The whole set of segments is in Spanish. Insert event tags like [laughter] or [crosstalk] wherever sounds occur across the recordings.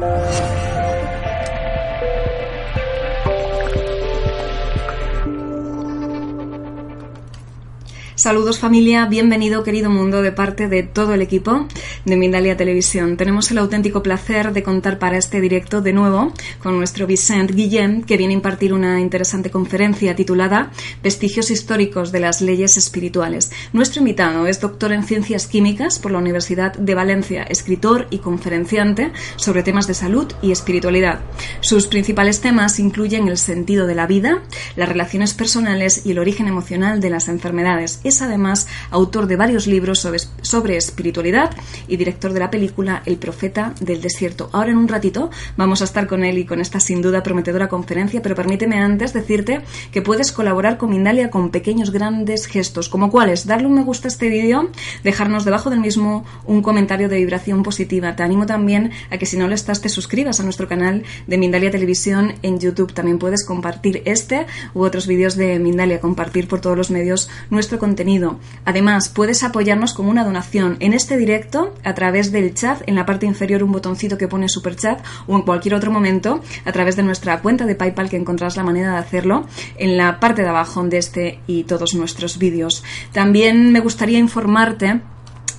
了。Saludos familia, bienvenido querido mundo de parte de todo el equipo de Mindalia Televisión. Tenemos el auténtico placer de contar para este directo de nuevo con nuestro Vicent Guillem, que viene a impartir una interesante conferencia titulada Vestigios históricos de las leyes espirituales. Nuestro invitado es doctor en ciencias químicas por la Universidad de Valencia, escritor y conferenciante sobre temas de salud y espiritualidad. Sus principales temas incluyen el sentido de la vida, las relaciones personales y el origen emocional de las enfermedades es además autor de varios libros sobre, sobre, espiritualidad y director de la película El Profeta del Desierto. Ahora en un ratito vamos a estar con él y con esta sin duda prometedora conferencia, pero permíteme antes decirte que puedes colaborar con Mindalia con pequeños grandes gestos, como cuáles darle un me gusta a este vídeo, dejarnos debajo del mismo un comentario de vibración positiva. Te animo también a que si no lo estás te suscribas a nuestro canal de Mindalia Televisión en YouTube. También puedes compartir este u otros vídeos de Mindalia, compartir por todos los medios nuestro contenido Además, puedes apoyarnos con una donación en este directo a través del chat, en la parte inferior un botoncito que pone super chat o en cualquier otro momento a través de nuestra cuenta de PayPal que encontrarás la manera de hacerlo en la parte de abajo de este y todos nuestros vídeos. También me gustaría informarte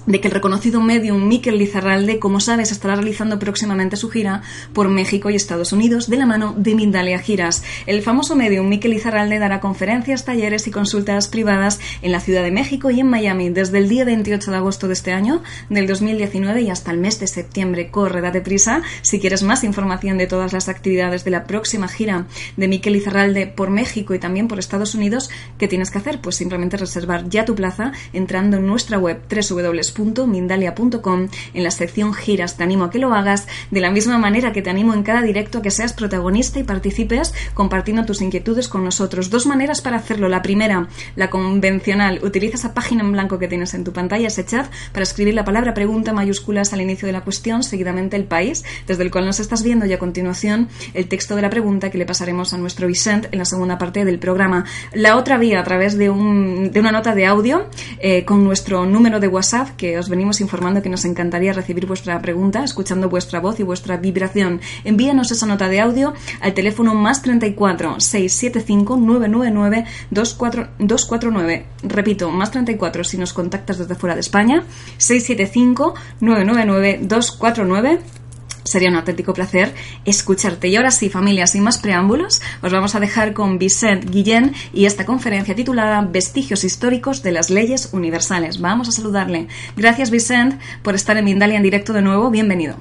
de que el reconocido medium Miquel Lizarralde, como sabes, estará realizando próximamente su gira por México y Estados Unidos de la mano de Mindalia Giras. El famoso medium Miquel Lizarralde dará conferencias, talleres y consultas privadas en la Ciudad de México y en Miami desde el día 28 de agosto de este año, del 2019 y hasta el mes de septiembre. Corre, date prisa. Si quieres más información de todas las actividades de la próxima gira de Miquel Lizarralde por México y también por Estados Unidos, ¿qué tienes que hacer? Pues simplemente reservar ya tu plaza entrando en nuestra web www mindalia.com en la sección giras. Te animo a que lo hagas de la misma manera que te animo en cada directo a que seas protagonista y participes compartiendo tus inquietudes con nosotros. Dos maneras para hacerlo. La primera, la convencional. Utiliza esa página en blanco que tienes en tu pantalla, ese chat, para escribir la palabra pregunta mayúsculas al inicio de la cuestión, seguidamente el país desde el cual nos estás viendo y a continuación el texto de la pregunta que le pasaremos a nuestro Vicent en la segunda parte del programa. La otra vía a través de, un, de una nota de audio eh, con nuestro número de WhatsApp que os venimos informando que nos encantaría recibir vuestra pregunta, escuchando vuestra voz y vuestra vibración. Envíanos esa nota de audio al teléfono más 34 675 999 249. Repito, más 34 si nos contactas desde fuera de España, 675 999 249 Sería un auténtico placer escucharte. Y ahora sí, familia, sin más preámbulos, os vamos a dejar con Vicent Guillén y esta conferencia titulada Vestigios históricos de las leyes universales. Vamos a saludarle. Gracias, Vicent, por estar en Mindalia en directo de nuevo. Bienvenido.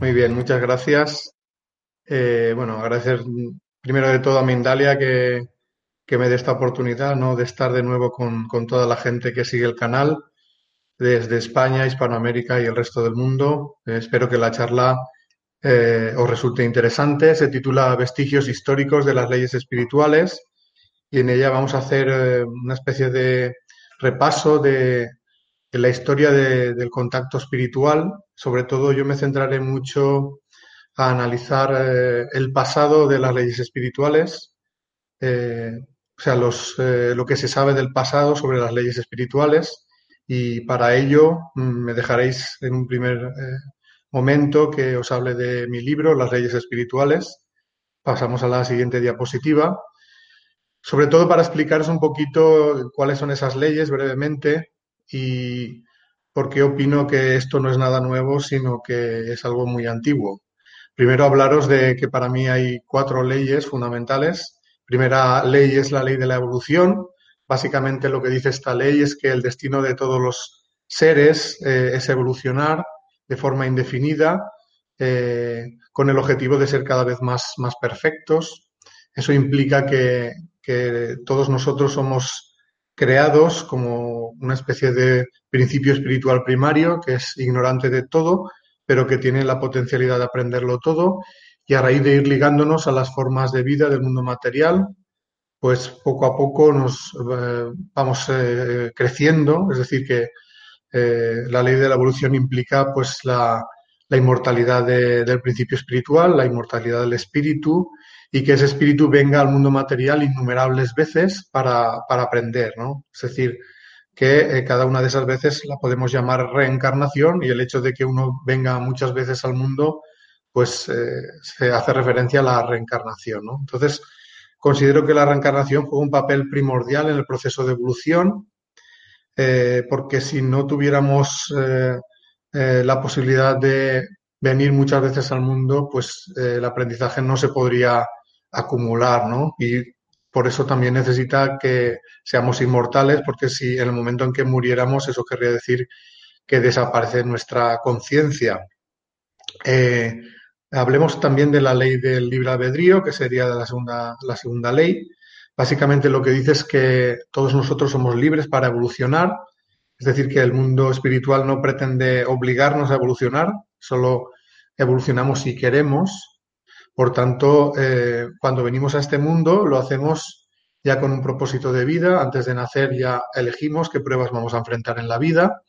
Muy bien, muchas gracias. Eh, bueno, agradecer primero de todo a Mindalia que, que me dé esta oportunidad ¿no? de estar de nuevo con, con toda la gente que sigue el canal desde España, Hispanoamérica y el resto del mundo. Eh, espero que la charla eh, os resulte interesante. Se titula Vestigios históricos de las leyes espirituales y en ella vamos a hacer eh, una especie de repaso de, la historia de, del contacto espiritual. Sobre todo yo me centraré mucho a analizar eh, el pasado de las leyes espirituales, o sea, los, lo que se sabe del pasado sobre las leyes espirituales y para ello mm, me dejaréis en un primer eh, momento que os hable de mi libro, Las leyes espirituales. Pasamos a la siguiente diapositiva. Sobre todo para explicaros un poquito cuáles son esas leyes brevemente y por qué opino que esto no es nada nuevo, sino que es algo muy antiguo. Primero hablaros de que para mí hay cuatro leyes fundamentales. Primera ley es la ley de la evolución, Básicamente lo que dice esta ley es que el destino de todos los seres eh, es evolucionar de forma indefinida eh, con el objetivo de ser cada vez más, más perfectos. Eso implica que, que todos nosotros somos creados como una especie de principio espiritual primario que es ignorante de todo, pero que tiene la potencialidad de aprenderlo todo y a raíz de ir ligándonos a las formas de vida del mundo material, pues poco a poco nos eh, vamos eh, creciendo, es decir, que eh, la ley de la evolución implica pues la, inmortalidad del principio espiritual, la inmortalidad del espíritu y que ese espíritu venga al mundo material innumerables veces para, aprender, ¿no? Es decir, que cada una de esas veces la podemos llamar reencarnación y el hecho de que uno venga muchas veces al mundo pues se hace referencia a la reencarnación, ¿no? Entonces, Considero que la reencarnación juega un papel primordial en el proceso de evolución, eh, porque si no tuviéramos eh, eh, la posibilidad de venir muchas veces al mundo, pues el aprendizaje no se podría acumular, ¿no? Y por eso también necesita que seamos inmortales, porque si en el momento en que muriéramos, eso querría decir que desaparece nuestra conciencia. Hablemos también de la ley del libre albedrío, que sería la segunda, la segunda ley. Básicamente lo que dice es que todos nosotros somos libres para evolucionar, es decir, que el mundo espiritual no pretende obligarnos a evolucionar, solo evolucionamos si queremos. Por tanto, eh, cuando venimos a este mundo lo hacemos ya con un propósito de vida. Antes de nacer ya elegimos qué pruebas vamos a enfrentar en la vida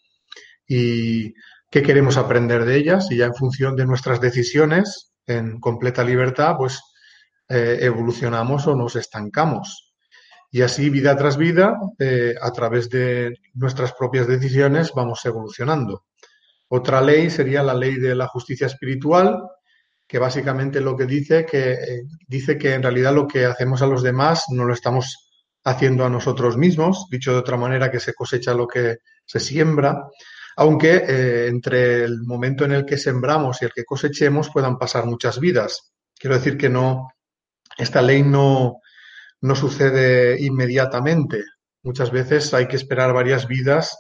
y qué queremos aprender de ellas y ya en función de nuestras decisiones en completa libertad, pues eh, evolucionamos o nos estancamos. Y así, vida tras vida, eh, a través de nuestras propias decisiones, vamos evolucionando. Otra ley sería la ley de la justicia espiritual, que básicamente lo que dice que eh, dice que en realidad lo que hacemos a los demás no lo estamos haciendo a nosotros mismos, dicho de otra manera que se cosecha lo que se siembra, aunque entre el momento en el que sembramos y el que cosechemos puedan pasar muchas vidas. Quiero decir que no, esta ley no, no sucede inmediatamente. Muchas veces hay que esperar varias vidas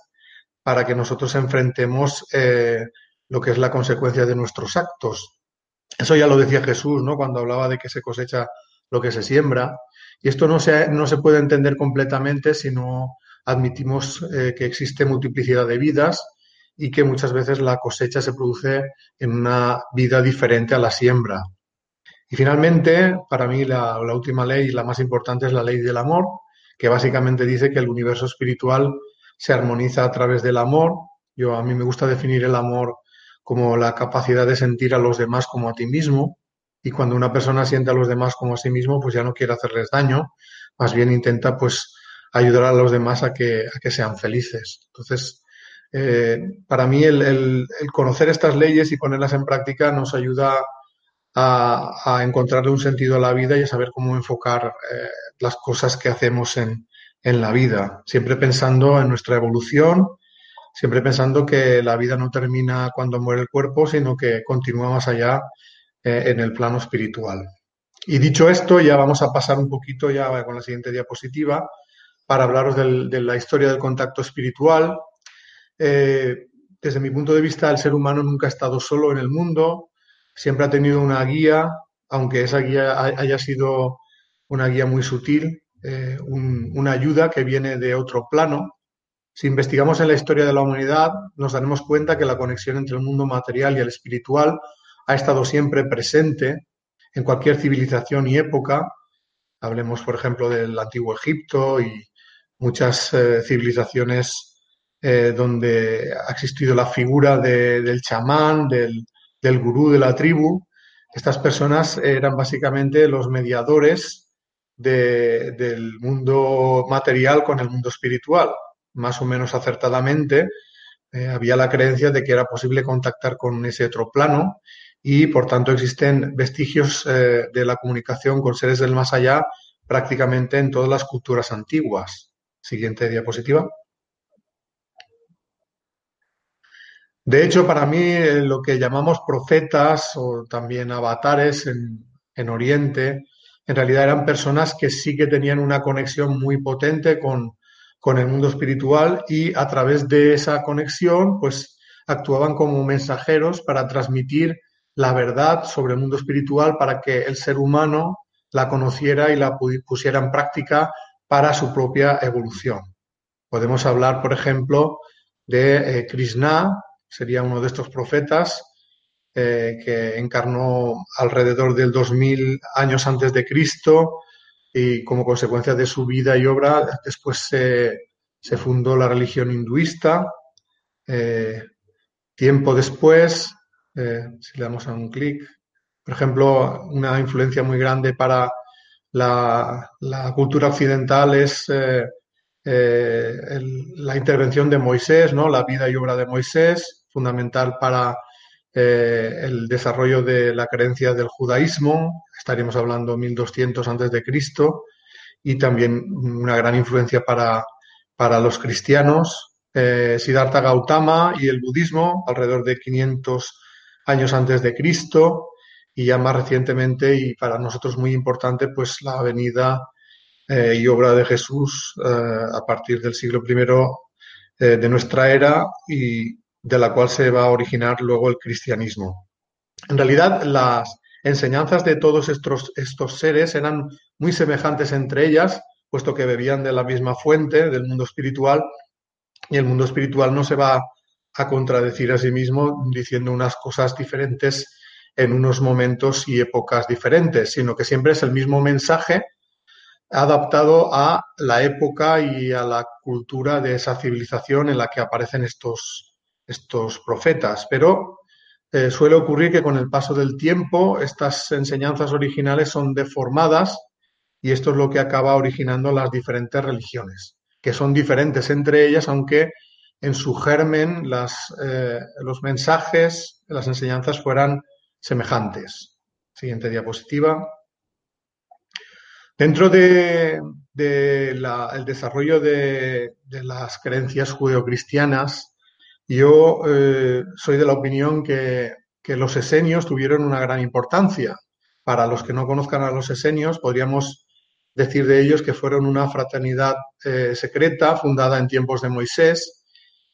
para que nosotros enfrentemos eh, lo que es la consecuencia de nuestros actos. Eso ya lo decía Jesús, ¿no? Cuando hablaba de que se cosecha lo que se siembra. Y esto no se, no se puede entender completamente si no admitimos eh, que existe multiplicidad de vidas y que muchas veces la cosecha se produce en una vida diferente a la siembra. Y finalmente, para mí la, última ley, la más importante, es la ley del amor, que básicamente dice que el universo espiritual se armoniza a través del amor. Yo a mí me gusta definir el amor como la capacidad de sentir a los demás como a ti mismo. Y cuando una persona siente a los demás como a sí mismo, pues ya no quiere hacerles daño, más bien intenta pues ayudar a los demás a que, a que sean felices. Entonces, eh, para mí el, conocer estas leyes y ponerlas en práctica nos ayuda a, encontrarle un sentido a la vida y a saber cómo enfocar eh, las cosas que hacemos en, la vida, siempre pensando en nuestra evolución, siempre pensando que la vida no termina cuando muere el cuerpo, sino que continúa más allá eh, en el plano espiritual. Y dicho esto, ya vamos a pasar un poquito ya con la siguiente diapositiva para hablaros de la historia del contacto espiritual, eh, desde mi punto de vista, el ser humano nunca ha estado solo en el mundo, siempre ha tenido una guía, aunque esa guía haya sido una guía muy sutil, eh, una ayuda que viene de otro plano. Si investigamos en la historia de la humanidad, nos daremos cuenta que la conexión entre el mundo material y el espiritual ha estado siempre presente en cualquier civilización y época. Hablemos, por ejemplo, del antiguo Egipto y muchas eh, civilizaciones eh, donde ha existido la figura del chamán, del, gurú de la tribu. Estas personas eran básicamente los mediadores del mundo material con el mundo espiritual. Más o menos acertadamente, eh, había la creencia de que era posible contactar con ese otro plano y, por tanto, existen vestigios eh, de la comunicación con seres del más allá prácticamente en todas las culturas antiguas. Siguiente diapositiva. De hecho, para mí eh, lo que llamamos profetas o también avatares en, Oriente, en realidad eran personas que sí que tenían una conexión muy potente con, el mundo espiritual y a través de esa conexión, pues actuaban como mensajeros para transmitir la verdad sobre el mundo espiritual para que el ser humano la conociera y la pusiera en práctica para su propia evolución. Podemos hablar, por ejemplo, de eh, Krishna, sería uno de estos profetas eh, que encarnó alrededor del 2000 años antes de Cristo y como consecuencia de su vida y obra después se, se fundó la religión hinduista. Eh, tiempo después, eh, si le damos a un clic, por ejemplo, una influencia muy grande para la, la cultura occidental es la intervención de Moisés, ¿no? la vida y obra de Moisés, fundamental para el desarrollo de la creencia del judaísmo, estaríamos hablando 1200 antes de Cristo, y también una gran influencia para para los cristianos, eh, Siddhartha Gautama y el budismo alrededor de 500 años antes de Cristo y ya más recientemente y para nosotros muy importante pues la venida eh, y obra de Jesús eh, a partir del siglo I de nuestra era y de la cual se va a originar luego el cristianismo. En realidad las enseñanzas de todos estos, estos seres eran muy semejantes entre ellas, puesto que bebían de la misma fuente, del mundo espiritual, y el mundo espiritual no se va a contradecir a sí mismo diciendo unas cosas diferentes en unos momentos y épocas diferentes, sino que siempre es el mismo mensaje adaptado a la época y a la cultura de esa civilización en la que aparecen estos, estos profetas. Pero eh, suele ocurrir que con el paso del tiempo estas enseñanzas originales son deformadas y esto es lo que acaba originando las diferentes religiones, que son diferentes entre ellas, aunque en su germen las, eh, los mensajes, las enseñanzas fueran semejantes. Siguiente diapositiva. Dentro del de, desarrollo de, las creencias judeocristianas, yo eh, soy de la opinión que, los esenios tuvieron una gran importancia. Para los que no conozcan a los esenios, podríamos decir de ellos que fueron una fraternidad eh, secreta fundada en tiempos de Moisés,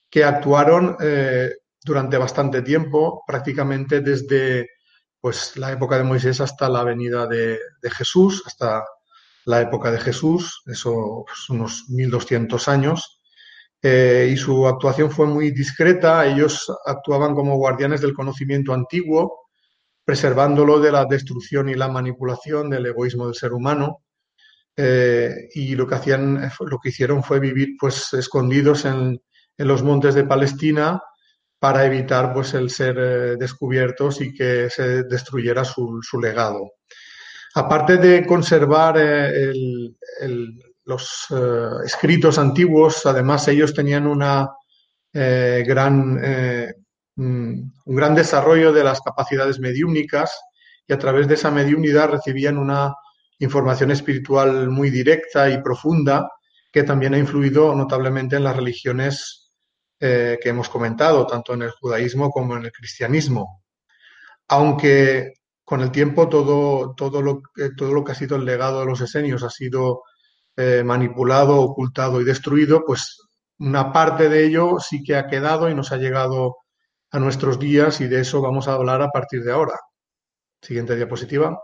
que actuaron eh, durante bastante tiempo, prácticamente desde pues, la época de Moisés hasta la venida de, Jesús, hasta la época de Jesús, eso pues, unos 1200 años. Eh, y su actuación fue muy discreta, ellos actuaban como guardianes del conocimiento antiguo, preservándolo de la destrucción y la manipulación del egoísmo del ser humano eh, y lo que hacían, lo que hicieron fue vivir pues escondidos en, en los montes de Palestina para evitar pues el ser eh, descubiertos y que se destruyera su, su legado. Aparte de conservar el, el, los escritos antiguos, además ellos tenían una gran, mm, un gran desarrollo de las capacidades mediúnicas y a través de esa mediunidad recibían una información espiritual muy directa y profunda que también ha influido notablemente en las religiones eh, que hemos comentado, tanto en el judaísmo como en el cristianismo. Aunque con el tiempo todo, todo, lo, todo lo que ha sido el legado de los esenios ha sido eh, manipulado, ocultado y destruido, pues una parte de ello sí que ha quedado y nos ha llegado a nuestros días y de eso vamos a hablar a partir de ahora. Siguiente diapositiva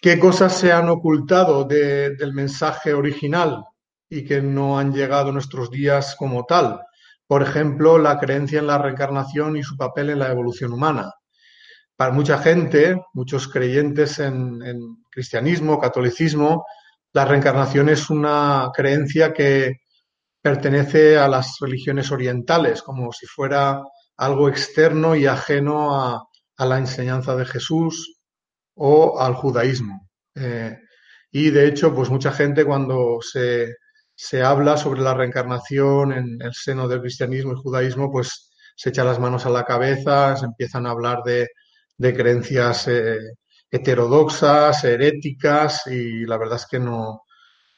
qué cosas se han ocultado del mensaje original y que no han llegado a nuestros días como tal. Por ejemplo, la creencia en la reencarnación y su papel en la evolución humana. Para mucha gente, muchos creyentes en, cristianismo, catolicismo, la reencarnación es una creencia que pertenece a las religiones orientales, como si fuera algo externo y ajeno a, a la enseñanza de Jesús, o al judaísmo. Eh, y de hecho, pues mucha gente cuando se, se, habla sobre la reencarnación en el seno del cristianismo y judaísmo, pues se echa las manos a la cabeza, se empiezan a hablar de, de creencias eh, heterodoxas, heréticas, y la verdad es que no,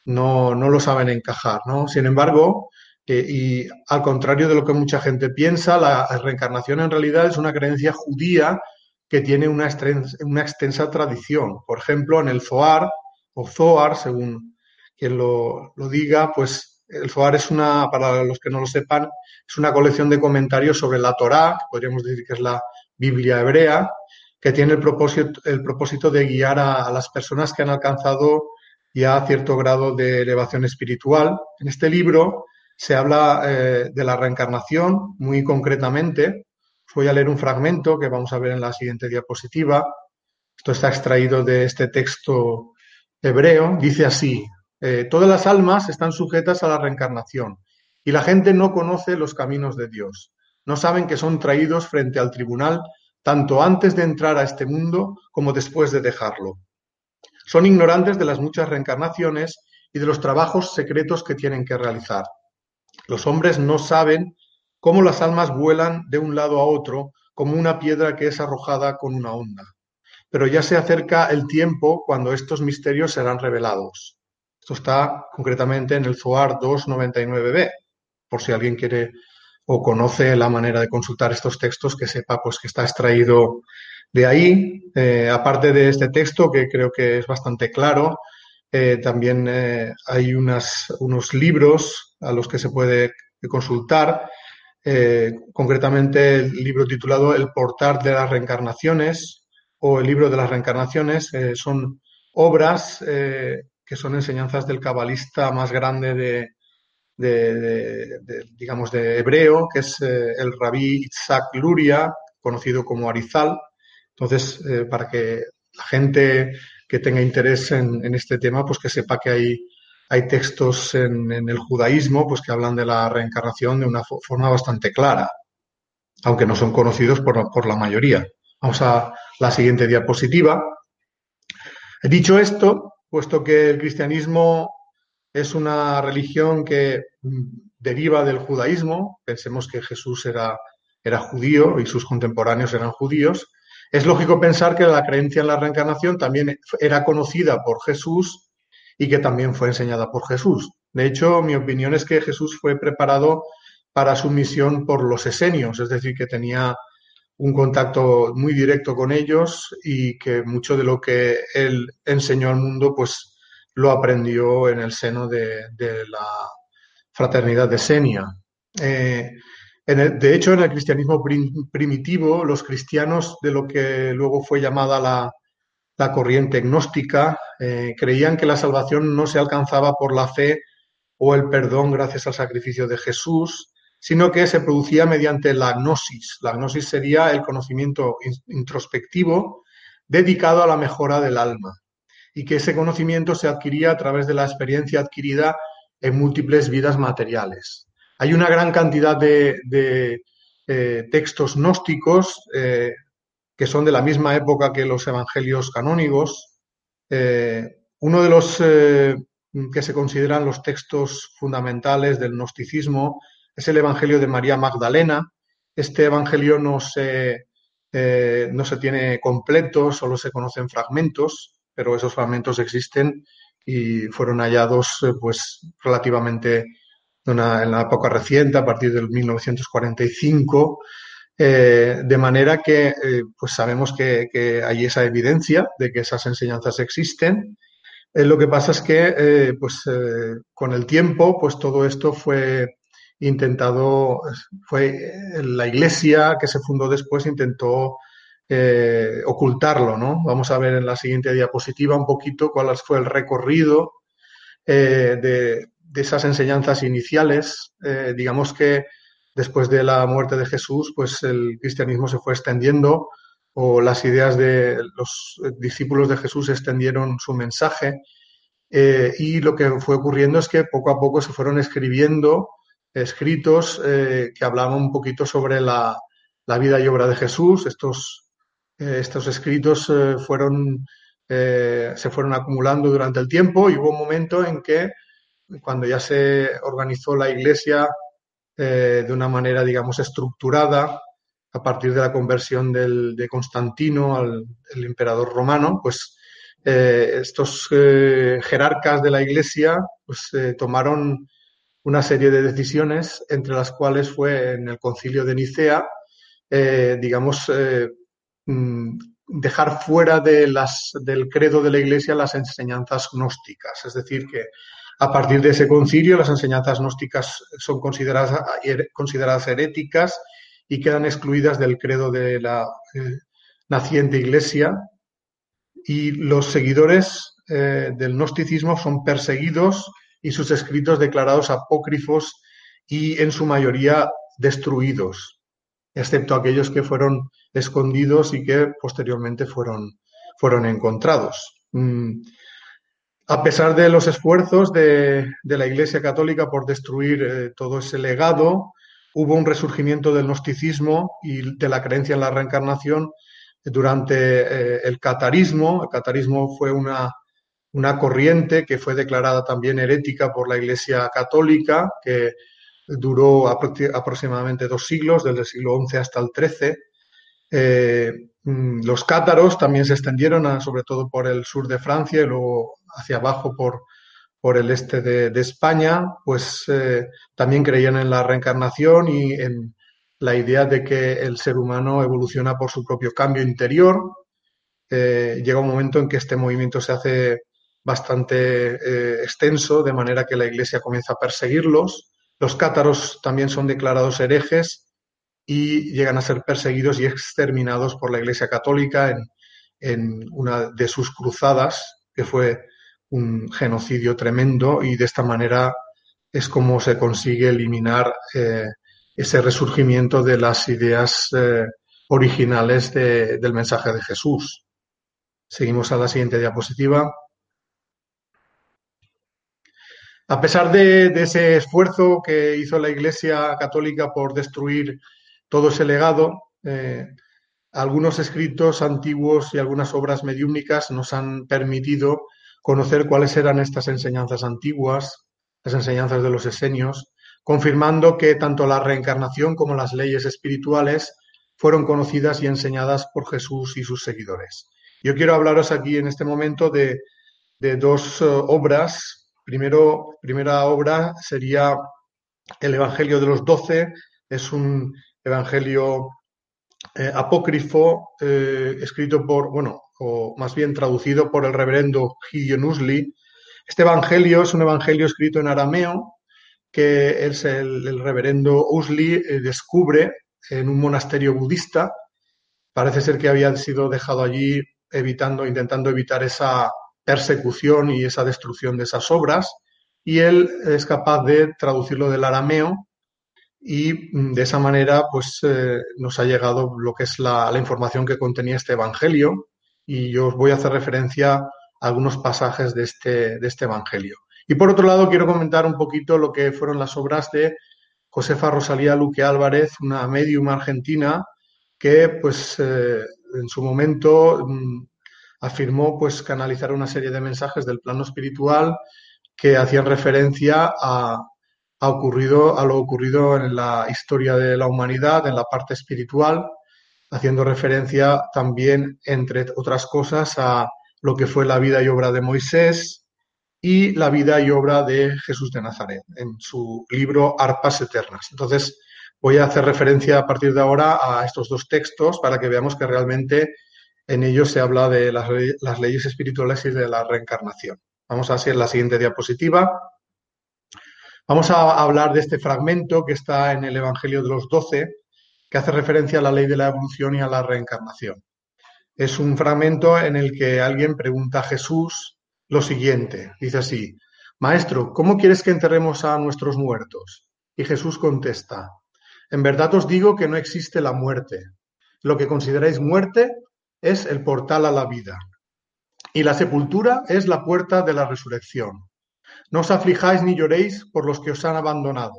no, no lo saben encajar. ¿no? Sin embargo, eh, y al contrario de lo que mucha gente piensa, la reencarnación en realidad es una creencia judía que tiene una extensa, una extensa tradición. Por ejemplo, en el Zohar, o Zohar, según quien lo, lo diga, pues el Zohar es una, para los que no lo sepan, es una colección de comentarios sobre la Torá, podríamos decir que es la Biblia hebrea, que tiene el propósito, el propósito de guiar a, las personas que han alcanzado ya cierto grado de elevación espiritual. En este libro se habla eh, de la reencarnación muy concretamente, voy a leer un fragmento que vamos a ver en la siguiente diapositiva. Esto está extraído de este texto hebreo. Dice así, eh, todas las almas están sujetas a la reencarnación y la gente no conoce los caminos de Dios. No saben que son traídos frente al tribunal tanto antes de entrar a este mundo como después de dejarlo. Son ignorantes de las muchas reencarnaciones y de los trabajos secretos que tienen que realizar. Los hombres no saben cómo las almas vuelan de un lado a otro como una piedra que es arrojada con una onda. Pero ya se acerca el tiempo cuando estos misterios serán revelados. Esto está concretamente en el Zohar 299b, por si alguien quiere o conoce la manera de consultar estos textos, que sepa pues que está extraído de ahí. Eh, aparte de este texto, que creo que es bastante claro, eh, también eh, hay unos libros a los que se puede consultar, concretamente el libro titulado El portal de las reencarnaciones o el libro de las reencarnaciones. son obras que son enseñanzas del cabalista más grande de, de, digamos, de hebreo, que es eh, el rabí Isaac Luria, conocido como Arizal. Entonces, eh, para que la gente que tenga interés en, este tema, pues que sepa que hay, hay textos en, el judaísmo pues que hablan de la reencarnación de una forma bastante clara, aunque no son conocidos por, por la mayoría. Vamos a la siguiente diapositiva. Dicho esto, puesto que el cristianismo es una religión que mm, deriva del judaísmo. Pensemos que Jesús era, era judío y sus contemporáneos eran judíos. Es lógico pensar que la creencia en la reencarnación también era conocida por Jesús y que también fue enseñada por Jesús. De hecho, mi opinión es que Jesús fue preparado para su misión por los esenios, es decir, que tenía un contacto muy directo con ellos y que mucho de lo que él enseñó al mundo, pues lo aprendió en el seno de, la fraternidad de Senia. Eh, de hecho, en el cristianismo primitivo, los cristianos de lo que luego fue llamada la, corriente gnóstica eh, creían que la salvación no se alcanzaba por la fe o el perdón gracias al sacrificio de Jesús, sino que se producía mediante la gnosis. La gnosis sería el conocimiento introspectivo dedicado a la mejora del alma y que ese conocimiento se adquiría a través de la experiencia adquirida en múltiples vidas materiales. Hay una gran cantidad de, eh, textos gnósticos eh, que son de la misma época que los evangelios canónigos. Eh, uno de los que se consideran los textos fundamentales del gnosticismo es el Evangelio de María Magdalena. Este Evangelio no se, no se tiene completo, solo se conocen fragmentos pero esos fragmentos existen y fueron hallados eh, pues relativamente en la época reciente, a partir del 1945, eh, de manera que eh, pues sabemos que, hay esa evidencia de que esas enseñanzas existen. lo que pasa es que pues, con el tiempo pues todo esto fue intentado, fue la iglesia que se fundó después intentó eh, ocultarlo, ¿no? Vamos a ver en la siguiente diapositiva un poquito cuál fue el recorrido eh, de, esas enseñanzas iniciales. Eh, digamos que después de la muerte de Jesús, pues el cristianismo se fue extendiendo o las ideas de los discípulos de Jesús extendieron su mensaje y lo que fue ocurriendo es que poco a poco se fueron escribiendo escritos que hablaban un poquito sobre la, la vida y obra de Jesús. Estos estos escritos eh, fueron, eh, se fueron acumulando durante el tiempo y hubo un momento en que, cuando ya se organizó la Iglesia de una manera, digamos, estructurada, a partir de la conversión de Constantino al emperador romano, pues estos jerarcas de la Iglesia pues, tomaron una serie de decisiones, entre las cuales fue en el concilio de Nicea, digamos, dejar fuera de las, del credo de la Iglesia las enseñanzas gnósticas. Es decir, que a partir de ese concilio las enseñanzas gnósticas son consideradas, consideradas heréticas y quedan excluidas del credo de la eh, naciente Iglesia. Y los seguidores eh, del gnosticismo son perseguidos y sus escritos declarados apócrifos y en su mayoría destruidos. excepto aquellos que fueron escondidos y que posteriormente fueron, fueron encontrados. Mm, a pesar de los esfuerzos de, la Iglesia Católica por destruir eh, todo ese legado, hubo un resurgimiento del gnosticismo y de la creencia en la reencarnación durante eh, el catarismo. El catarismo fue una, una corriente que fue declarada también herética por la Iglesia Católica, que duró aproximadamente dos siglos, desde el siglo XI hasta el XIII. Eh, mm, los cátaros también se extendieron, sobre todo por el sur de Francia y luego hacia abajo por, por el este de, España, pues eh, también creían en la reencarnación y en la idea de que el ser humano evoluciona por su propio cambio interior. Eh, llega un momento en que este movimiento se hace bastante extenso, de manera que la Iglesia comienza a perseguirlos. Los cátaros también son declarados herejes y llegan a ser perseguidos y exterminados por la Iglesia Católica en, una de sus cruzadas, que fue un genocidio tremendo, y de esta manera es como se consigue eliminar eh, ese resurgimiento de las ideas eh, originales del mensaje de Jesús. Seguimos a la siguiente diapositiva. A pesar de, ese esfuerzo que hizo la Iglesia Católica por destruir todo ese legado. Eh, algunos escritos antiguos y algunas obras mediúnicas nos han permitido conocer cuáles eran estas enseñanzas antiguas, las enseñanzas de los esenios, confirmando que tanto la reencarnación como las leyes espirituales fueron conocidas y enseñadas por Jesús y sus seguidores. Yo quiero hablaros aquí en este momento de, dos eh, obras. Primero, primera obra sería el Evangelio de los Doce. Es un evangelio eh, apócrifo eh, escrito por, bueno, o más bien traducido por el reverendo Gideon Usli. Este evangelio es un evangelio escrito en arameo que el, reverendo Usli eh, descubre en un monasterio budista. Parece ser que había sido dejado allí evitando, intentando evitar esa persecución y esa destrucción de esas obras. Y él es capaz de traducirlo del arameo y mm, de esa manera pues eh, nos ha llegado lo que es la, información que contenía este Evangelio y yo os voy a hacer referencia a algunos pasajes de este, de este Evangelio. Y por otro lado quiero comentar un poquito lo que fueron las obras de Josefa Rosalía Luque Álvarez, una medium argentina que pues eh, en su momento mm, afirmó pues canalizar una serie de mensajes del plano espiritual que hacían referencia a, ha ocurrido, a lo ocurrido en la historia de la humanidad, en la parte espiritual, haciendo referencia también, entre otras cosas, a lo que fue la vida y obra de Moisés y la vida y obra de Jesús de Nazaret, en su libro Arpas Eternas. Entonces, voy a hacer referencia a partir de ahora a estos dos textos para que veamos que realmente en ellos se habla de las leyes espirituales y de la reencarnación. Vamos a hacer la siguiente diapositiva. Vamos a hablar de este fragmento que está en el Evangelio de los Doce, que hace referencia a la ley de la evolución y a la reencarnación. Es un fragmento en el que alguien pregunta a Jesús lo siguiente. Dice así, Maestro, ¿cómo quieres que enterremos a nuestros muertos? Y Jesús contesta, En verdad os digo que no existe la muerte. Lo que consideráis muerte es el portal a la vida. Y la sepultura es la puerta de la resurrección. No os aflijáis ni lloréis por los que os han abandonado,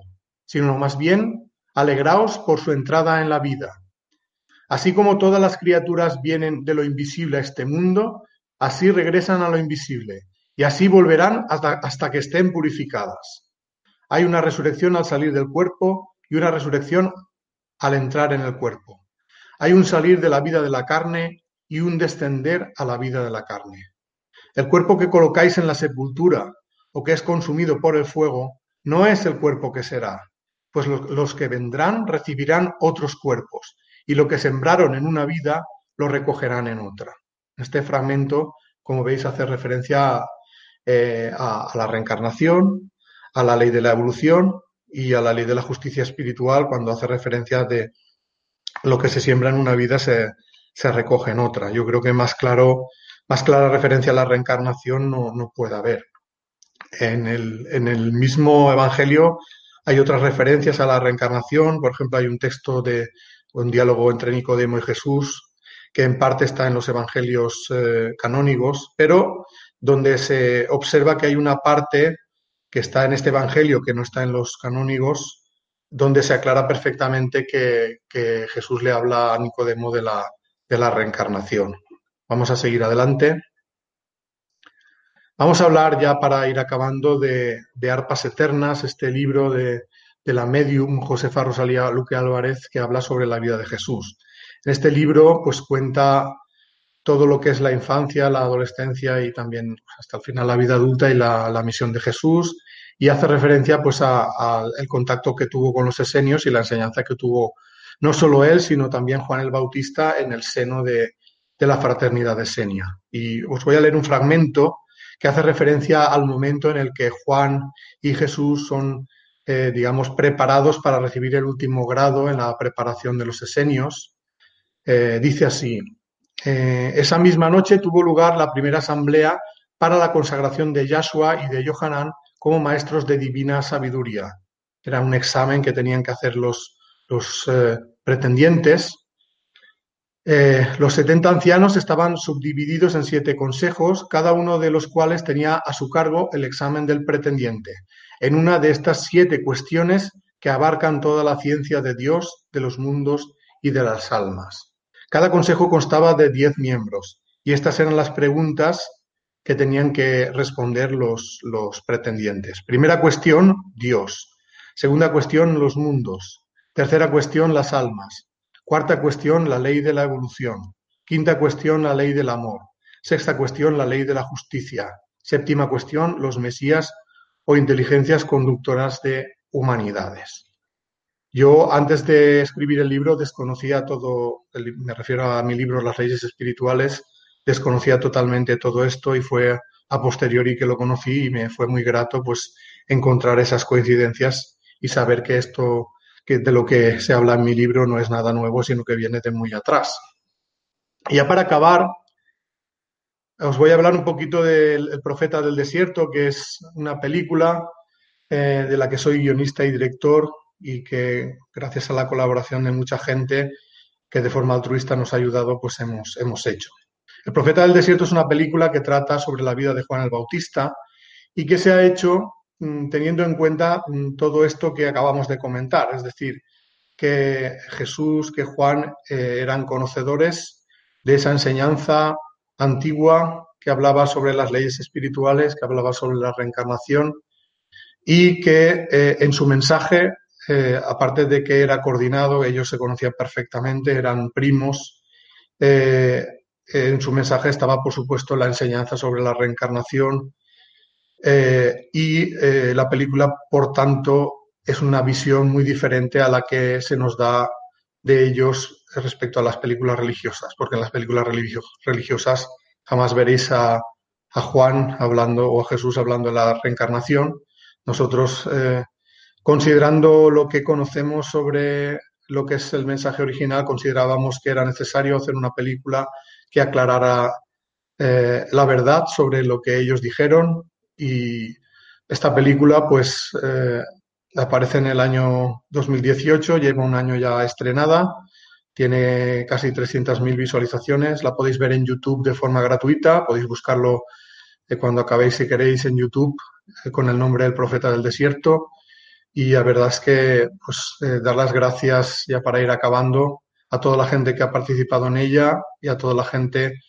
sino más bien alegraos por su entrada en la vida. Así como todas las criaturas vienen de lo invisible a este mundo, así regresan a lo invisible, y así volverán hasta, hasta que estén purificadas. Hay una resurrección al salir del cuerpo y una resurrección al entrar en el cuerpo. Hay un salir de la vida de la carne y un descender a la vida de la carne. El cuerpo que colocáis en la sepultura o que es consumido por el fuego, no es el cuerpo que será, pues los que vendrán recibirán otros cuerpos, y lo que sembraron en una vida lo recogerán en otra. Este fragmento, como veis, hace referencia eh, a, la reencarnación, a la ley de la evolución y a la ley de la justicia espiritual, cuando hace referencia de lo que se siembra en una vida se, recoge en otra. Yo creo que más claro, más clara referencia a la reencarnación no, no puede haber. En el, en el mismo Evangelio hay otras referencias a la reencarnación, por ejemplo, hay un texto de, un diálogo entre Nicodemo y Jesús, que en parte está en los evangelios eh, canónigos, pero donde se observa que hay una parte que está en este evangelio que no está en los canónigos, donde se aclara perfectamente que, Jesús le habla a Nicodemo de la, de la reencarnación. Vamos a seguir adelante. Vamos a hablar ya para ir acabando de, Arpas Eternas, este libro de, de la medium Josefa Rosalía Luque Álvarez que habla sobre la vida de Jesús. En este libro pues cuenta todo lo que es la infancia, la adolescencia y también hasta el final la vida adulta y la, misión de Jesús y hace referencia pues al contacto que tuvo con los esenios y la enseñanza que tuvo no solo él, sino también Juan el Bautista en el seno de, de la fraternidad de Senia. Y os voy a leer un fragmento que hace referencia al momento en el que Juan y Jesús son eh, digamos, preparados para recibir el último grado en la preparación de los esenios. Eh, dice así, eh, esa misma noche tuvo lugar la primera asamblea para la consagración de Yahshua y de Yohanan como maestros de divina sabiduría. Era un examen que tenían que hacer los, los pretendientes. Los 70 ancianos estaban subdivididos en siete consejos, cada uno de los cuales tenía a su cargo el examen del pretendiente en una de estas siete cuestiones que abarcan toda la ciencia de Dios, de los mundos y de las almas. Cada consejo constaba de diez miembros y estas eran las preguntas que tenían que responder los pretendientes. Primera cuestión, Dios. Segunda cuestión, los mundos. Tercera cuestión, las almas. Cuarta cuestión, la ley de la evolución. Quinta cuestión, la ley del amor. Sexta cuestión, la ley de la justicia. Séptima cuestión, los Mesías o inteligencias conductoras de humanidades. Yo antes de escribir el libro desconocía todo, me refiero a mi libro Las leyes espirituales, desconocía totalmente todo esto y fue a posteriori que lo conocí y me fue muy grato pues encontrar esas coincidencias y saber que esto que de lo que se habla en mi libro no es nada nuevo, sino que viene de muy atrás. Y ya para acabar, os voy a hablar un poquito del Profeta del Desierto, que es una película eh, de la que soy guionista y director y que gracias a la colaboración de mucha gente que de forma altruista nos ha ayudado, pues hemos, hemos hecho. El Profeta del Desierto es una película que trata sobre la vida de Juan el Bautista y que se ha hecho teniendo en cuenta mm, todo esto que acabamos de comentar, es decir, que Jesús, que Juan eh, eran conocedores de esa enseñanza antigua que hablaba sobre las leyes espirituales, que hablaba sobre la reencarnación y que eh, en su mensaje, eh, aparte de que era coordinado, ellos se conocían perfectamente, eran primos, en su mensaje estaba, por supuesto, la enseñanza sobre la reencarnación y la película, por tanto, es una visión muy diferente a la que se nos da de ellos respecto a las películas religiosas, porque en las películas religiosas jamás veréis a, Juan hablando o a Jesús hablando de la reencarnación. Nosotros, eh, considerando lo que conocemos sobre lo que es el mensaje original, considerábamos que era necesario hacer una película que aclarara eh, la verdad sobre lo que ellos dijeron y esta película pues eh, Aparece en el año 2018, lleva un año ya estrenada, tiene casi 300.000 visualizaciones, la podéis ver en YouTube de forma gratuita, podéis buscarlo eh, cuando acabéis si queréis en YouTube eh, con el nombre del profeta del desierto y la verdad es que pues dar las gracias ya para ir acabando a toda la gente que ha participado en ella y a toda la gente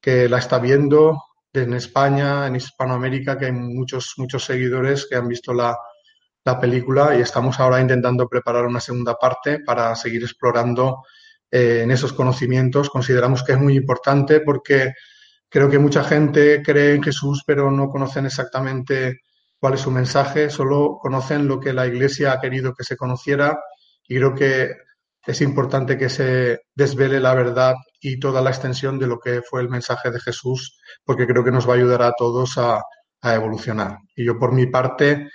que la está viendo en España, en Hispanoamérica, que hay muchos, muchos seguidores que han visto la, la película y estamos ahora intentando preparar una segunda parte para seguir explorando eh, en esos conocimientos. Consideramos que es muy importante porque creo que mucha gente cree en Jesús pero no conocen exactamente cuál es su mensaje, solo conocen lo que la Iglesia ha querido que se conociera y creo que es importante que se desvele la verdad y toda la extensión de lo que fue el mensaje de Jesús, porque creo que nos va a ayudar a todos a, evolucionar. Y yo por mi parte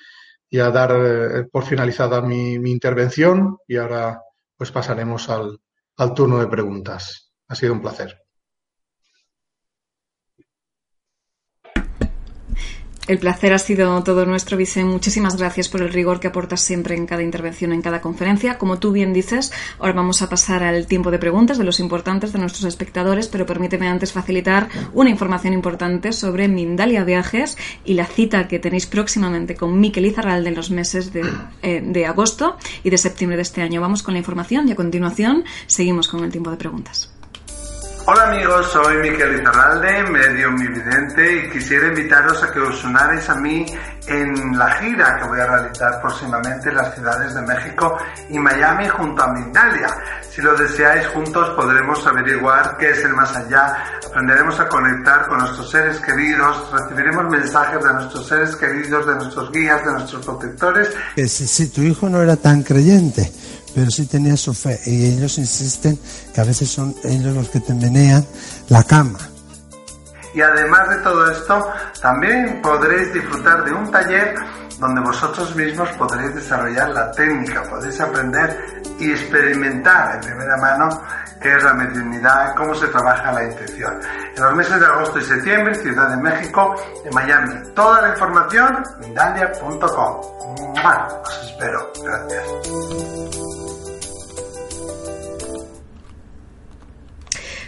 y a dar eh, por finalizada mi, intervención y ahora pues pasaremos al turno de preguntas. Ha sido un placer. El placer ha sido todo nuestro, Vicente. Muchísimas gracias por el rigor que aportas siempre en cada intervención, en cada conferencia. Como tú bien dices, ahora vamos a pasar al tiempo de preguntas de los importantes de nuestros espectadores, pero permíteme antes facilitar una información importante sobre Mindalia Viajes y la cita que tenéis próximamente con Miquel Izarralde en los meses de, eh, de agosto y de septiembre de este año. Vamos con la información y a continuación seguimos con el tiempo de preguntas. Hola amigos, soy Miquel Izarralde, medio vidente y quisiera invitaros a que os unáis a mí en la gira que voy a realizar próximamente en las ciudades de México y Miami junto a Mindalia. Si lo deseáis juntos podremos averiguar qué es el más allá, aprenderemos a conectar con nuestros seres queridos, recibiremos mensajes de nuestros seres queridos, de nuestros guías, de nuestros protectores. Si, si tu hijo no era tan creyente, pero sí tenía su fe y ellos insisten que a veces son ellos los que te menean la cama. Y además de todo esto, también podréis disfrutar de un taller donde vosotros mismos podréis desarrollar la técnica, podéis aprender y experimentar en primera mano qué es la mediunidad, cómo se trabaja la intención. En los meses de agosto y septiembre, Ciudad de México, en Miami. Toda la información, mindalia.com. Os espero. Gracias.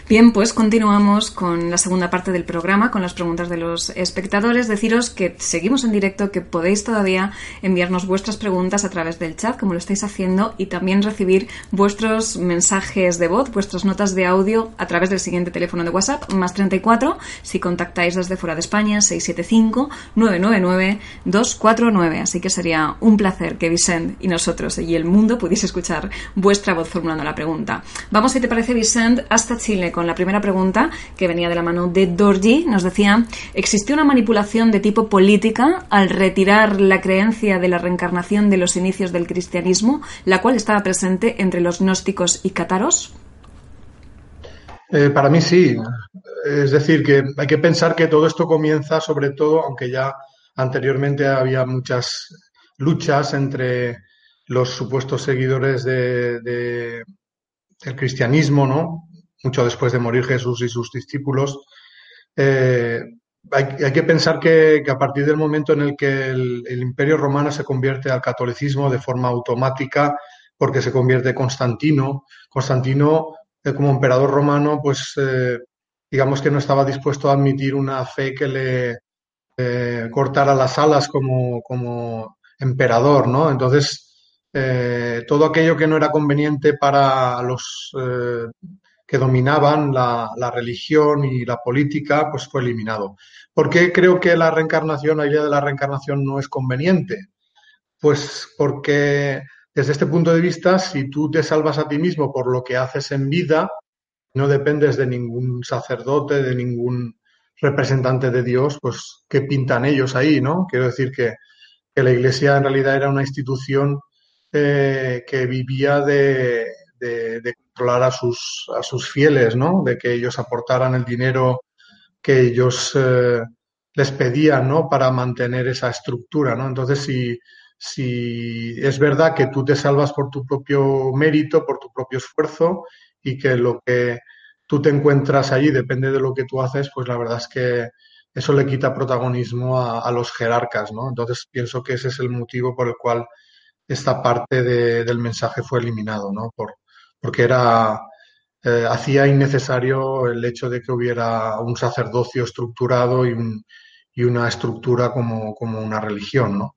Bien, pues continuamos con la segunda parte del programa, con las preguntas de los espectadores. Deciros que seguimos en directo, que podéis todavía enviarnos vuestras preguntas a través del chat, como lo estáis haciendo, y también recibir vuestros mensajes de voz, vuestras notas de audio a través del siguiente teléfono de WhatsApp, más 34, si contactáis desde fuera de España, 675-999-249. Así que sería un placer que Vicent y nosotros y el mundo pudiese escuchar vuestra voz formulando la pregunta. Vamos, si te parece, Vicent, hasta Chile con la primera pregunta que venía de la mano de Dorji. Nos decía, ¿existió una manipulación de tipo política al retirar la creencia de la reencarnación de los inicios del cristianismo, la cual estaba presente entre los gnósticos y cátaros? Eh, para mí sí. Es decir, que hay que pensar que todo esto comienza sobre todo, aunque ya anteriormente había muchas luchas entre los supuestos seguidores de, de, del cristianismo, ¿no? Mucho después de morir Jesús y sus discípulos. Eh, hay, que pensar que, a partir del momento en el que el, imperio romano se convierte al catolicismo de forma automática, porque se convierte Constantino, Constantino eh, como emperador romano, pues eh, digamos que no estaba dispuesto a admitir una fe que le cortara las alas como, como emperador, ¿no? Entonces, todo aquello que no era conveniente para los que dominaban la, religión y la política, pues fue eliminado. ¿Por qué creo que la reencarnación, la idea de la reencarnación no es conveniente? Pues porque desde este punto de vista, si tú te salvas a ti mismo por lo que haces en vida, no dependes de ningún sacerdote, de ningún representante de Dios, pues qué pintan ellos ahí, ¿no? Quiero decir que, la Iglesia en realidad era una institución eh, que vivía de, de, controlar a sus, a sus fieles, ¿no? De que ellos aportaran el dinero que ellos eh, les pedían, ¿no? Para mantener esa estructura, ¿no? Entonces, si, si es verdad que tú te salvas por tu propio mérito, por tu propio esfuerzo y que lo que tú te encuentras allí depende de lo que tú haces, pues la verdad es que eso le quita protagonismo a, a los jerarcas, ¿no? Entonces pienso que ese es el motivo por el cual esta parte de, del mensaje fue eliminado, ¿no? Por, porque era eh, hacía innecesario el hecho de que hubiera un sacerdocio estructurado y, un, y una estructura como, como, una religión, ¿no?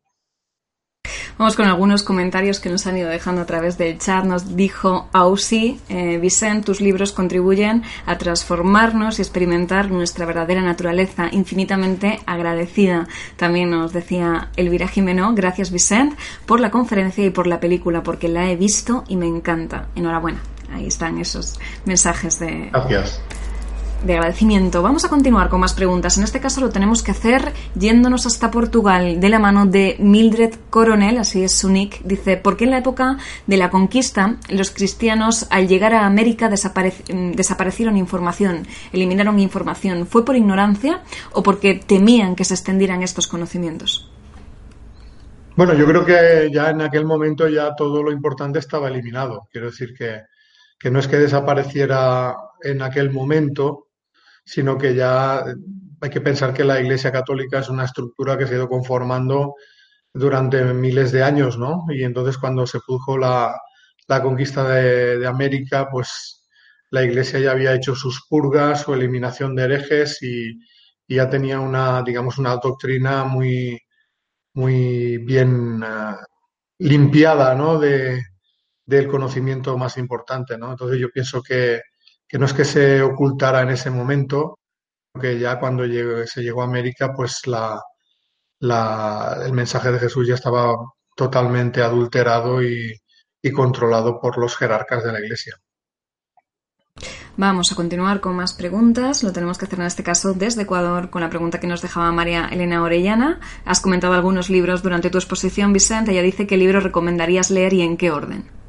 Vamos con algunos comentarios que nos han ido dejando a través del chat. Nos dijo Ausi, eh, tus libros contribuyen a transformarnos y experimentar nuestra verdadera naturaleza, infinitamente agradecida. También nos decía Elvira Jimeno, gracias Vicent por la conferencia y por la película, porque la he visto y me encanta. Enhorabuena. Ahí están esos mensajes de... Gracias de agradecimiento. Vamos a continuar con más preguntas. En este caso lo tenemos que hacer yéndonos hasta Portugal de la mano de Mildred Coronel, así es su nick. Dice, ¿por qué en la época de la conquista los cristianos al llegar a América mm, desaparecieron información, eliminaron información? ¿Fue por ignorancia o porque temían que se extendieran estos conocimientos? Bueno, yo creo que ya en aquel momento ya todo lo importante estaba eliminado. Quiero decir que, que no es que desapareciera en aquel momento, sino que ya hay que pensar que la Iglesia Católica es una estructura que se ha ido conformando durante miles de años, ¿no? Y entonces cuando se produjo la, conquista de, América, pues la Iglesia ya había hecho sus purgas, su eliminación de herejes y, ya tenía una, digamos, una doctrina muy, muy bien eh, limpiada, ¿no? De, del conocimiento más importante, ¿no? Entonces yo pienso que, que no es que se ocultara en ese momento, que ya cuando se llegó a América, pues la, el mensaje de Jesús ya estaba totalmente adulterado y, controlado por los jerarcas de la Iglesia. Vamos a continuar con más preguntas. Lo tenemos que hacer en este caso desde Ecuador con la pregunta que nos dejaba María Elena Orellana. Has comentado algunos libros durante tu exposición, Vicente. Ella dice qué libro recomendarías leer y en qué orden.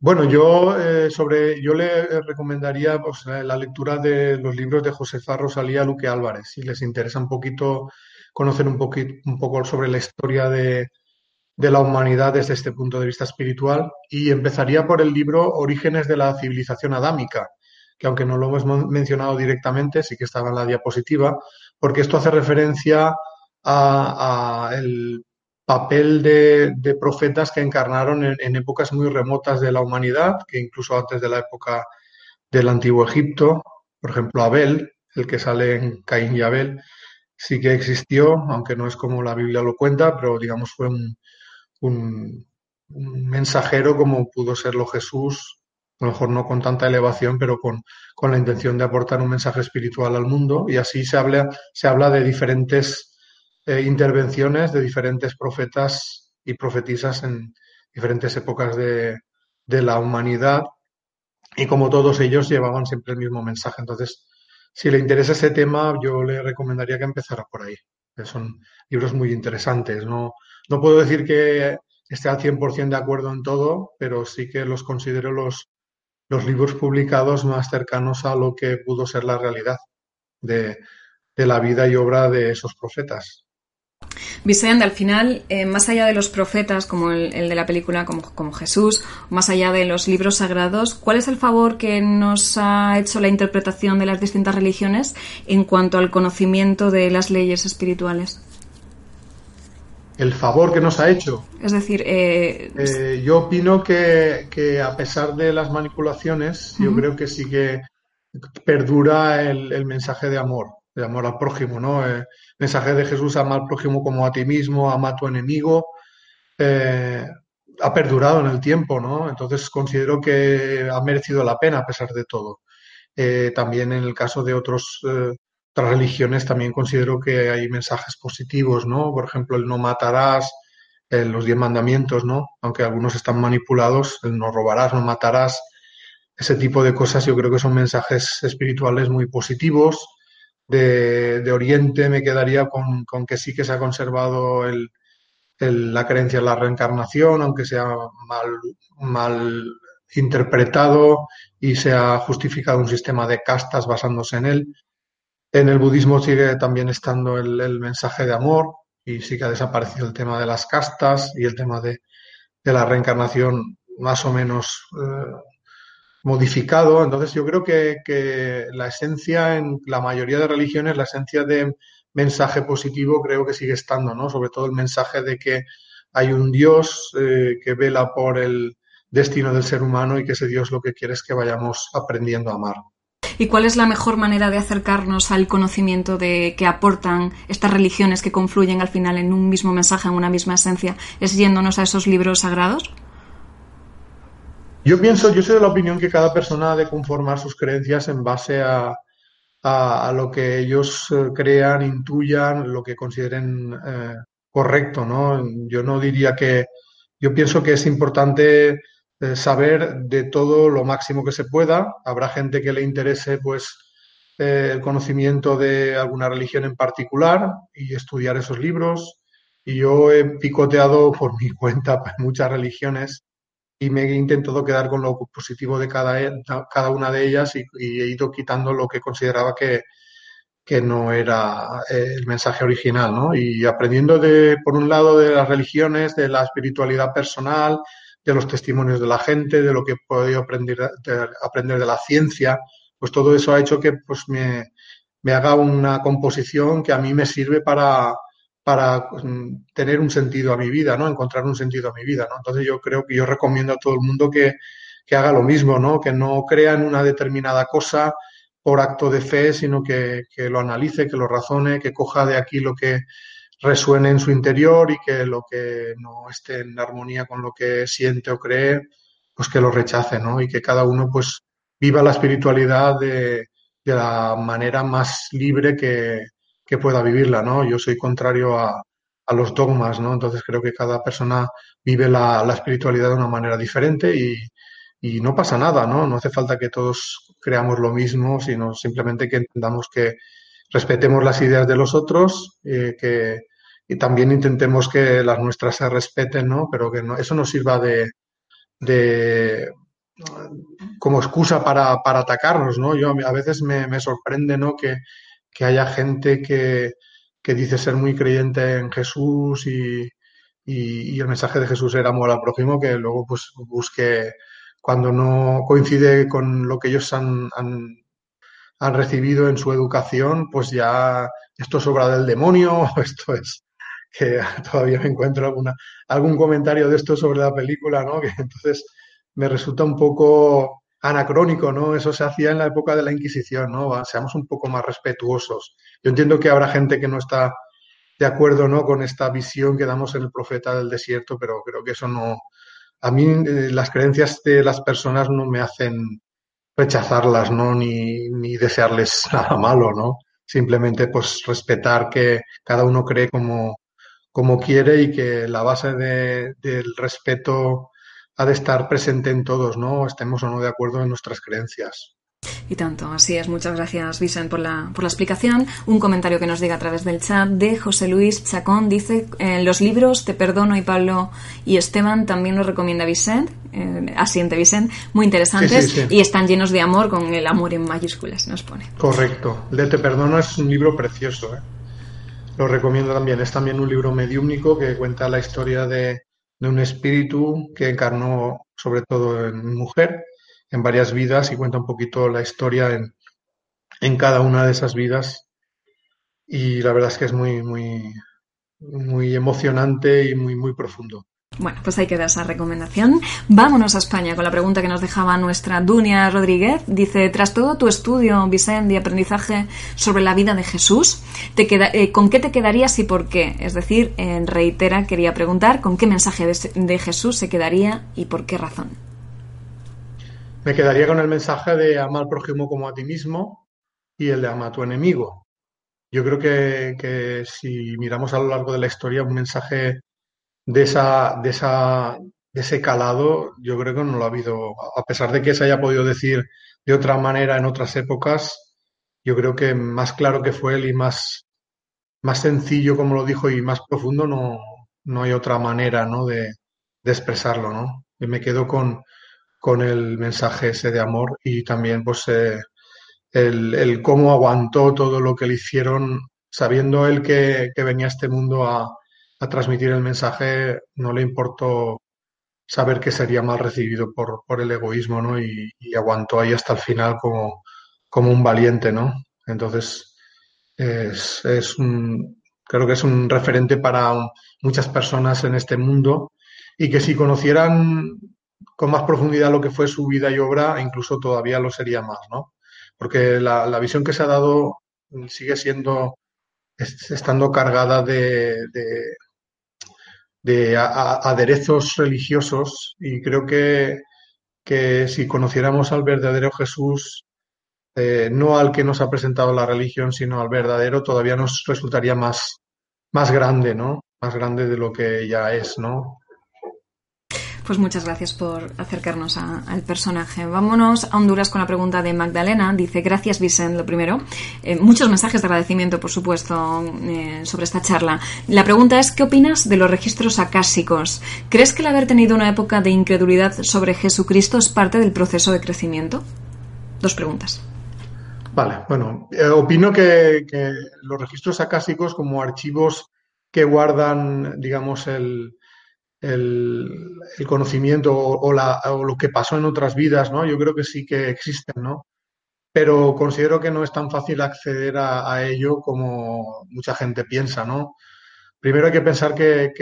Bueno, yo eh, sobre yo le recomendaría eh, la lectura de los libros de Josefa Rosalía Luque Álvarez, si les interesa un poquito conocer un poquito un poco sobre la historia de, de la humanidad desde este punto de vista espiritual. Y empezaría por el libro Orígenes de la civilización adámica, que aunque no lo hemos mencionado directamente, sí que estaba en la diapositiva, porque esto hace referencia a, a el papel de, profetas que encarnaron en, épocas muy remotas de la humanidad, que incluso antes de la época del antiguo Egipto, por ejemplo Abel, el que sale en Caín y Abel, sí que existió, aunque no es como la Biblia lo cuenta, pero digamos fue un, mensajero como pudo serlo Jesús, a lo mejor no con tanta elevación, pero con, con la intención de aportar un mensaje espiritual al mundo, y así se habla, se habla de diferentes eh, intervenciones de diferentes profetas y profetisas en diferentes épocas de, la humanidad y como todos ellos llevaban siempre el mismo mensaje. Entonces, si le interesa ese tema, yo le recomendaría que empezara por ahí. Son libros muy interesantes. No, no puedo decir que esté al 100% de acuerdo en todo, pero sí que los considero los, los libros publicados más cercanos a lo que pudo ser la realidad de, de la vida y obra de esos profetas. Vicente, al final, eh, más allá de los profetas, como el, de la película, como, como, Jesús, más allá de los libros sagrados, ¿cuál es el favor que nos ha hecho la interpretación de las distintas religiones en cuanto al conocimiento de las leyes espirituales? El favor que nos ha hecho. Es decir, eh, eh, yo opino que, a pesar de las manipulaciones, yo creo que sí que perdura el mensaje de amor de amor al prójimo, ¿no? Eh, mensaje de Jesús, ama al prójimo como a ti mismo, ama a tu enemigo, eh, ha perdurado en el tiempo, ¿no? Entonces considero que ha merecido la pena a pesar de todo. Eh, también en el caso de otros, otras religiones también considero que hay mensajes positivos, ¿no? Por ejemplo, el no matarás, los diez mandamientos, ¿no? Aunque algunos están manipulados, el no robarás, no matarás, ese tipo de cosas yo creo que son mensajes espirituales muy positivos de, Oriente me quedaría con, que sí que se ha conservado el, la creencia en la reencarnación, aunque sea mal, mal interpretado y se ha justificado un sistema de castas basándose en él. En el budismo sigue también estando el, mensaje de amor y sí que ha desaparecido el tema de las castas y el tema de, la reencarnación más o menos eh, modificado. Entonces yo creo que, la esencia en la mayoría de religiones, la esencia de mensaje positivo creo que sigue estando, ¿no? Sobre todo el mensaje de que hay un Dios eh, que vela por el destino del ser humano y que ese Dios lo que quiere es que vayamos aprendiendo a amar. ¿Y cuál es la mejor manera de acercarnos al conocimiento de que aportan estas religiones que confluyen al final en un mismo mensaje, en una misma esencia? ¿Es yéndonos a esos libros sagrados? Yo pienso, yo soy de la opinión que cada persona ha de conformar sus creencias en base a, lo que ellos eh, crean, intuyan, lo que consideren eh, correcto, ¿no? Yo no diría que, yo pienso que es importante eh, saber de todo lo máximo que se pueda. Habrá gente que le interese, pues, el conocimiento de alguna religión en particular y estudiar esos libros. Y yo he picoteado por mi cuenta [laughs] muchas religiones y me he intentado quedar con lo positivo de cada, e, cada una de ellas y, he ido quitando lo que consideraba que, que no era eh, el mensaje original, ¿no? Y aprendiendo de, por un lado, de las religiones, de la espiritualidad personal, de los testimonios de la gente, de lo que he podido aprender de, aprender de la ciencia, pues todo eso ha hecho que pues me, me haga una composición que a mí me sirve para, para mm, tener un sentido a mi vida, ¿no? Encontrar un sentido a mi vida, ¿no? Entonces yo creo que yo recomiendo a todo el mundo que, que haga lo mismo, ¿no? Que no crea en una determinada cosa por acto de fe, sino que, que, lo analice, que lo razone, que coja de aquí lo que resuene en su interior y que lo que no esté en armonía con lo que siente o cree, pues que lo rechace, ¿no? Y que cada uno pues viva la espiritualidad de, de la manera más libre que, que, pueda vivirla, ¿no? Yo soy contrario a, a, los dogmas, ¿no? Entonces creo que cada persona vive la, la espiritualidad de una manera diferente y, y no pasa nada, ¿no? No hace falta que todos creamos lo mismo, sino simplemente que entendamos que respetemos las ideas de los otros, eh, que y también intentemos que las nuestras se respeten, ¿no? Pero que no, eso no sirva de, de como excusa para, para, atacarnos, ¿no? Yo a veces me, me sorprende, ¿no? Que, que haya gente que, que, dice ser muy creyente en Jesús y, y, el mensaje de Jesús era amor al prójimo, que luego pues busque cuando no coincide con lo que ellos han, han, han recibido en su educación, pues ya esto es obra del demonio, [laughs] esto es que [laughs] todavía me encuentro alguna, algún comentario de esto sobre la película, ¿no? Que entonces me resulta un poco anacrónico, ¿no? Eso se hacía en la época de la Inquisición, ¿no? Seamos un poco más respetuosos. Yo entiendo que habrá gente que no está de acuerdo, ¿no? Con esta visión que damos en el profeta del desierto, pero creo que eso no, a mí eh, las creencias de las personas no me hacen rechazarlas, ¿no? Ni, ni desearles [laughs] nada malo, ¿no? Simplemente pues respetar que cada uno cree como, como quiere y que la base de, del respeto ha de estar presente en todos, ¿no? Estemos o no de acuerdo en nuestras creencias. Y tanto, así es. Muchas gracias, Vicent, por la, por la explicación. Un comentario que nos llega a través del chat de José Luis Chacón. Dice, en los libros Te Perdono y Pablo y Esteban también nos recomienda Vicent, eh, asiente Vicent, muy interesantes sí, sí, sí. y están llenos de amor con el amor en mayúsculas, nos pone. Correcto. El de Te Perdono es un libro precioso, ¿eh? Lo recomiendo también. Es también un libro mediúmnico que cuenta la historia de, de un espíritu que encarnó sobre todo en mujer en varias vidas y cuenta un poquito la historia en, en cada una de esas vidas. Y la verdad es que es muy, muy, muy emocionante y muy, muy profundo. Bueno, pues hay que dar esa recomendación. Vámonos a España con la pregunta que nos dejaba nuestra Dunia Rodríguez. Dice, tras todo tu estudio, Vicente, de aprendizaje sobre la vida de Jesús, ¿te queda, eh, ¿con qué te quedarías y por qué? Es decir, en reitera, quería preguntar, ¿con qué mensaje de, Jesús se quedaría y por qué razón? Me quedaría con el mensaje de ama al prójimo como a ti mismo y el de ama a tu enemigo. Yo creo que si miramos a lo largo de la historia un mensaje de, esa, de, esa, de ese calado, yo creo que no lo ha habido. A pesar de que se haya podido decir de otra manera en otras épocas, yo creo que más claro que fue él y más, más sencillo, como lo dijo, y más profundo, no, no hay otra manera ¿no? de, de expresarlo. ¿no? Y me quedo con, con el mensaje ese de amor y también pues eh, el, el, cómo aguantó todo lo que le hicieron, sabiendo él que, que venía a este mundo a, a, transmitir el mensaje, no le importó saber que sería mal recibido por, por el egoísmo, ¿no? Y, aguantó ahí hasta el final como, como un valiente, ¿no? Entonces, es, es un, creo que es un referente para muchas personas en este mundo y que si conocieran con más profundidad lo que fue su vida y obra, incluso todavía lo sería más, ¿no? Porque la, la visión que se ha dado sigue siendo, estando cargada de, de a, aderezos religiosos y creo que, que si conociéramos al verdadero Jesús, eh, no al que nos ha presentado la religión, sino al verdadero, todavía nos resultaría más, más grande, ¿no? Más grande de lo que ya es, ¿no? Pues muchas gracias por acercarnos al personaje. Vámonos a Honduras con la pregunta de Magdalena. Dice, gracias Vicente, lo primero. Eh, muchos mensajes de agradecimiento, por supuesto, eh, sobre esta charla. La pregunta es, ¿qué opinas de los registros acásicos? ¿Crees que el haber tenido una época de incredulidad sobre Jesucristo es parte del proceso de crecimiento? Dos preguntas. Vale, bueno, eh, opino que los registros acásicos como archivos que guardan, digamos, el, el, conocimiento o, lo que pasó en otras vidas, ¿no? Yo creo que sí que existen, ¿no? pero considero que no es tan fácil acceder a, ello como mucha gente piensa, ¿no? Primero hay que pensar que,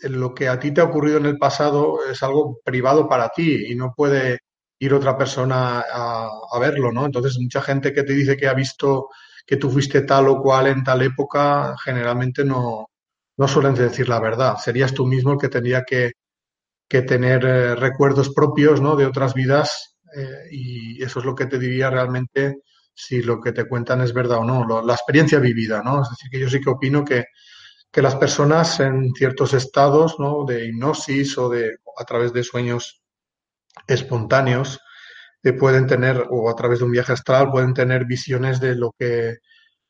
lo que a ti te ha ocurrido en el pasado es algo privado para ti y no puede ir otra persona a, a, verlo, ¿no? Entonces, mucha gente que te dice que ha visto que tú fuiste tal o cual en tal época, generalmente no, no suelen decir la verdad. Serías tú mismo el que tendría que, que tener eh, recuerdos propios, ¿no? De otras vidas eh, y eso es lo que te diría realmente si lo que te cuentan es verdad o no, la experiencia vivida, ¿no? Es decir, que yo sí que opino que, que las personas en ciertos estados, ¿no? De hipnosis o de a través de sueños espontáneos eh, pueden tener, o a través de un viaje astral, pueden tener visiones de lo que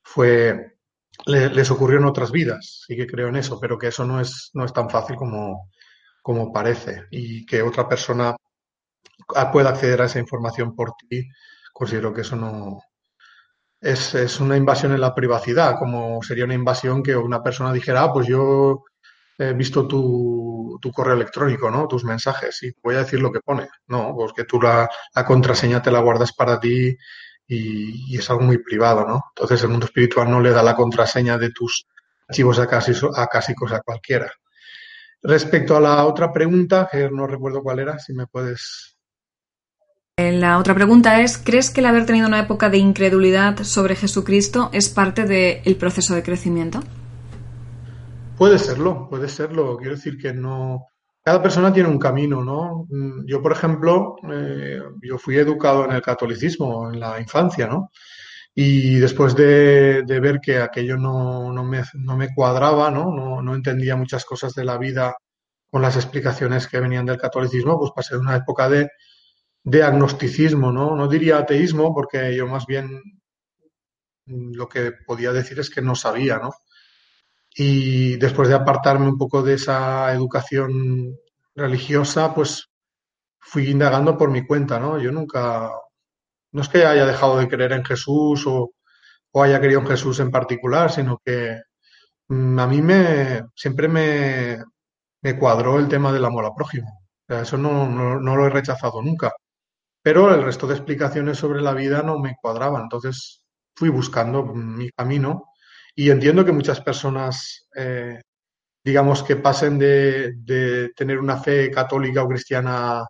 fue, le, les ocurrió en otras vidas. Sí que creo en eso, pero que eso no es, no es tan fácil como, como parece. Y que otra persona pueda acceder a esa información por ti, considero que eso no, es, es, una invasión en la privacidad, como sería una invasión que una persona dijera, ah, pues yo he visto tu, tu, correo electrónico, ¿no? Tus mensajes y voy a decir lo que pone. No, pues que tú la, la contraseña te la guardas para ti y, y, es algo muy privado, ¿no? Entonces el mundo espiritual no le da la contraseña de tus archivos acásicos a cualquiera. Respecto a la otra pregunta, que no recuerdo cuál era, si me puedes eh, la otra pregunta es, ¿crees que el haber tenido una época de incredulidad sobre Jesucristo es parte del de proceso de crecimiento? Puede serlo, puede serlo. Quiero decir que no... Cada persona tiene un camino, ¿no? Mm, yo, por ejemplo, eh, yo fui educado en el catolicismo en la infancia, ¿no? Y después de, de ver que aquello no, no, me, no me cuadraba, ¿no? ¿no? No entendía muchas cosas de la vida con las explicaciones que venían del catolicismo, pues pasé una época de, de agnosticismo, ¿no? No diría ateísmo, porque yo más bien lo que podía decir es que no sabía, ¿no? Y después de apartarme un poco de esa educación religiosa, pues fui indagando por mi cuenta, ¿no? Yo nunca, no es que haya dejado de creer en Jesús o, o haya creído en Jesús en particular, sino que mm, a mí me, siempre me, me cuadró el tema del amor al prójimo. O sea, eso no, no, no lo he rechazado nunca pero el resto de explicaciones sobre la vida no me cuadraban. Entonces fui buscando mi camino y entiendo que muchas personas, eh, digamos, que pasen de, de, tener una fe católica o cristiana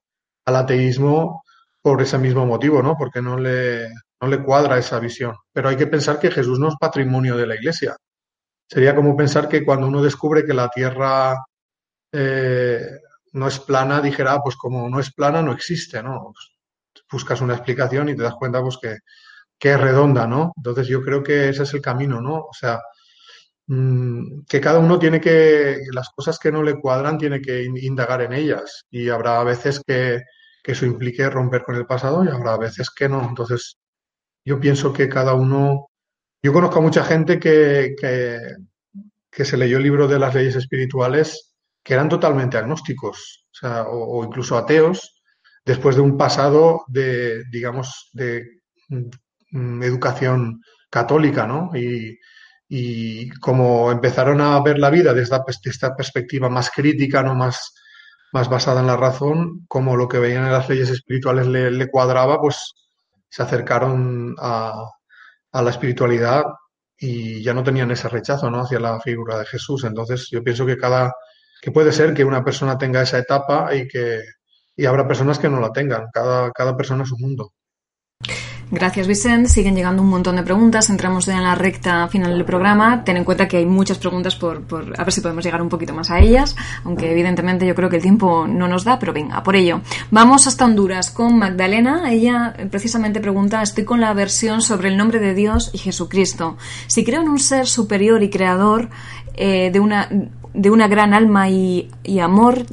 al ateísmo por ese mismo motivo, ¿no? Porque no le, no le cuadra esa visión. Pero hay que pensar que Jesús no es patrimonio de la Iglesia. Sería como pensar que cuando uno descubre que la Tierra eh, no es plana, dijera, ah, pues como no es plana, no existe, ¿no? Pues buscas una explicación y te das cuenta pues que, que es redonda, ¿no? Entonces yo creo que ese es el camino, ¿no? O sea, mmm, que cada uno tiene que, las cosas que no le cuadran, tiene que indagar en ellas. Y habrá veces que, que eso implique romper con el pasado y habrá veces que no. Entonces, yo pienso que cada uno, yo conozco a mucha gente que, que, se leyó el libro de las leyes espirituales que eran totalmente agnósticos, o sea, o, incluso ateos, después de un pasado de, digamos, de mm, educación católica, ¿no? Y, como empezaron a ver la vida desde esta perspectiva más crítica, no más, más basada en la razón, como lo que veían en las leyes espirituales le, le cuadraba, pues se acercaron a, a, la espiritualidad y ya no tenían ese rechazo ¿no? hacia la figura de Jesús. Entonces yo pienso que cada que puede ser que una persona tenga esa etapa y que y habrá personas que no la tengan. Cada, cada persona es un mundo. Gracias, Vicente. Siguen llegando un montón de preguntas. Entramos ya en la recta final del programa. Ten en cuenta que hay muchas preguntas por, por, a ver si podemos llegar un poquito más a ellas, aunque evidentemente yo creo que el tiempo no nos da, pero venga, por ello. Vamos hasta Honduras con Magdalena. Ella precisamente pregunta, estoy con la versión sobre el nombre de Dios y Jesucristo. Si creo en un ser superior y creador eh, de una de una gran alma y, amor,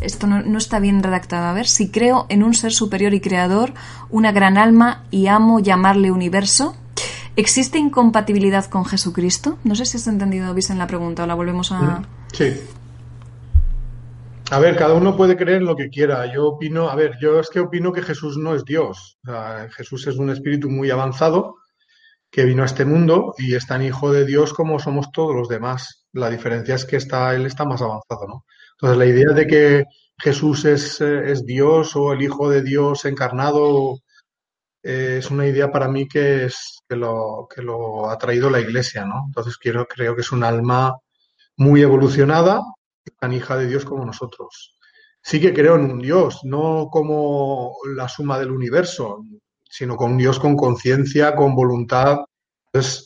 esto no, está bien redactado, a ver, si creo en un ser superior y creador, una gran alma y amo llamarle universo, ¿existe incompatibilidad con Jesucristo? No sé si has entendido, en la pregunta o la volvemos a... Sí. A ver, cada uno puede creer lo que quiera. Yo opino, a ver, yo es que opino que Jesús no es Dios. Jesús es un espíritu muy avanzado que vino a este mundo y es tan hijo de Dios como somos todos los demás. La diferencia es que está, él está más avanzado, ¿no? Entonces, la idea de que Jesús es, es Dios o el Hijo de Dios encarnado, eh, es una idea para mí que, es, que, lo, que lo ha traído la Iglesia, ¿no? Entonces quiero, creo que es un alma muy evolucionada, tan hija de Dios como nosotros. Sí que creo en un Dios, no como la suma del universo, sino con un Dios con conciencia, con voluntad. Entonces,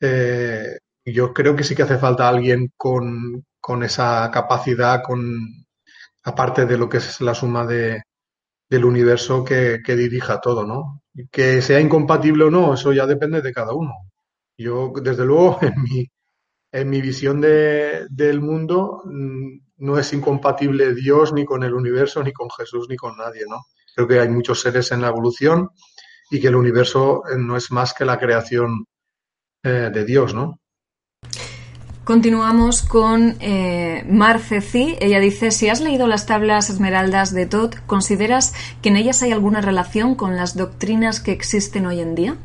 eh, yo creo que sí que hace falta alguien con, con esa capacidad, con aparte de lo que es la suma de, del universo que, que dirija todo, ¿no? Que sea incompatible o no, eso ya depende de cada uno. Yo, desde luego, [laughs] en mi, en mi visión de, del mundo, mm, no es incompatible Dios ni con el universo, ni con Jesús, ni con nadie, ¿no? Creo que hay muchos seres en la evolución y que el universo eh, no es más que la creación eh, de Dios, ¿no? Continuamos con eh, Marceci. Ella dice, si has leído las tablas esmeraldas de Todd, ¿consideras que en ellas hay alguna relación con las doctrinas que existen hoy en día?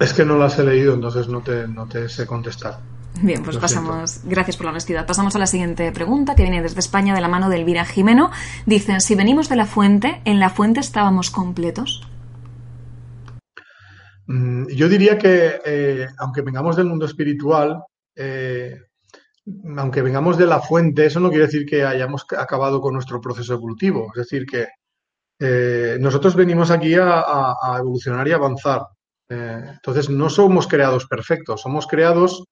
Es que no las he leído, entonces no te, no te sé contestar. Bien, pues pasamos. Gracias por la honestidad. Pasamos a la siguiente pregunta que viene desde España de la mano de Elvira Jimeno. Dicen: Si venimos de la fuente, ¿en la fuente estábamos completos? Mm, yo diría que, eh, aunque vengamos del mundo espiritual, eh, aunque vengamos de la fuente, eso no quiere decir que hayamos acabado con nuestro proceso evolutivo. Es decir, que eh, nosotros venimos aquí a, evolucionar y avanzar. Eh, entonces, no somos creados perfectos, somos creados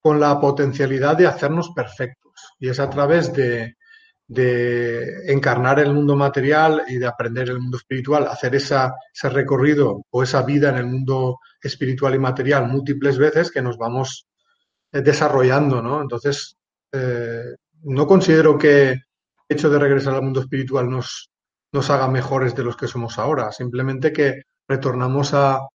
con la potencialidad de hacernos perfectos. Y es a través de, encarnar el mundo material y de aprender el mundo espiritual, hacer ese recorrido o esa vida en el mundo espiritual y material múltiples veces que nos vamos desarrollando, ¿no? Entonces, eh, no considero que el hecho de regresar al mundo espiritual nos, haga mejores de los que somos ahora, simplemente que retornamos a,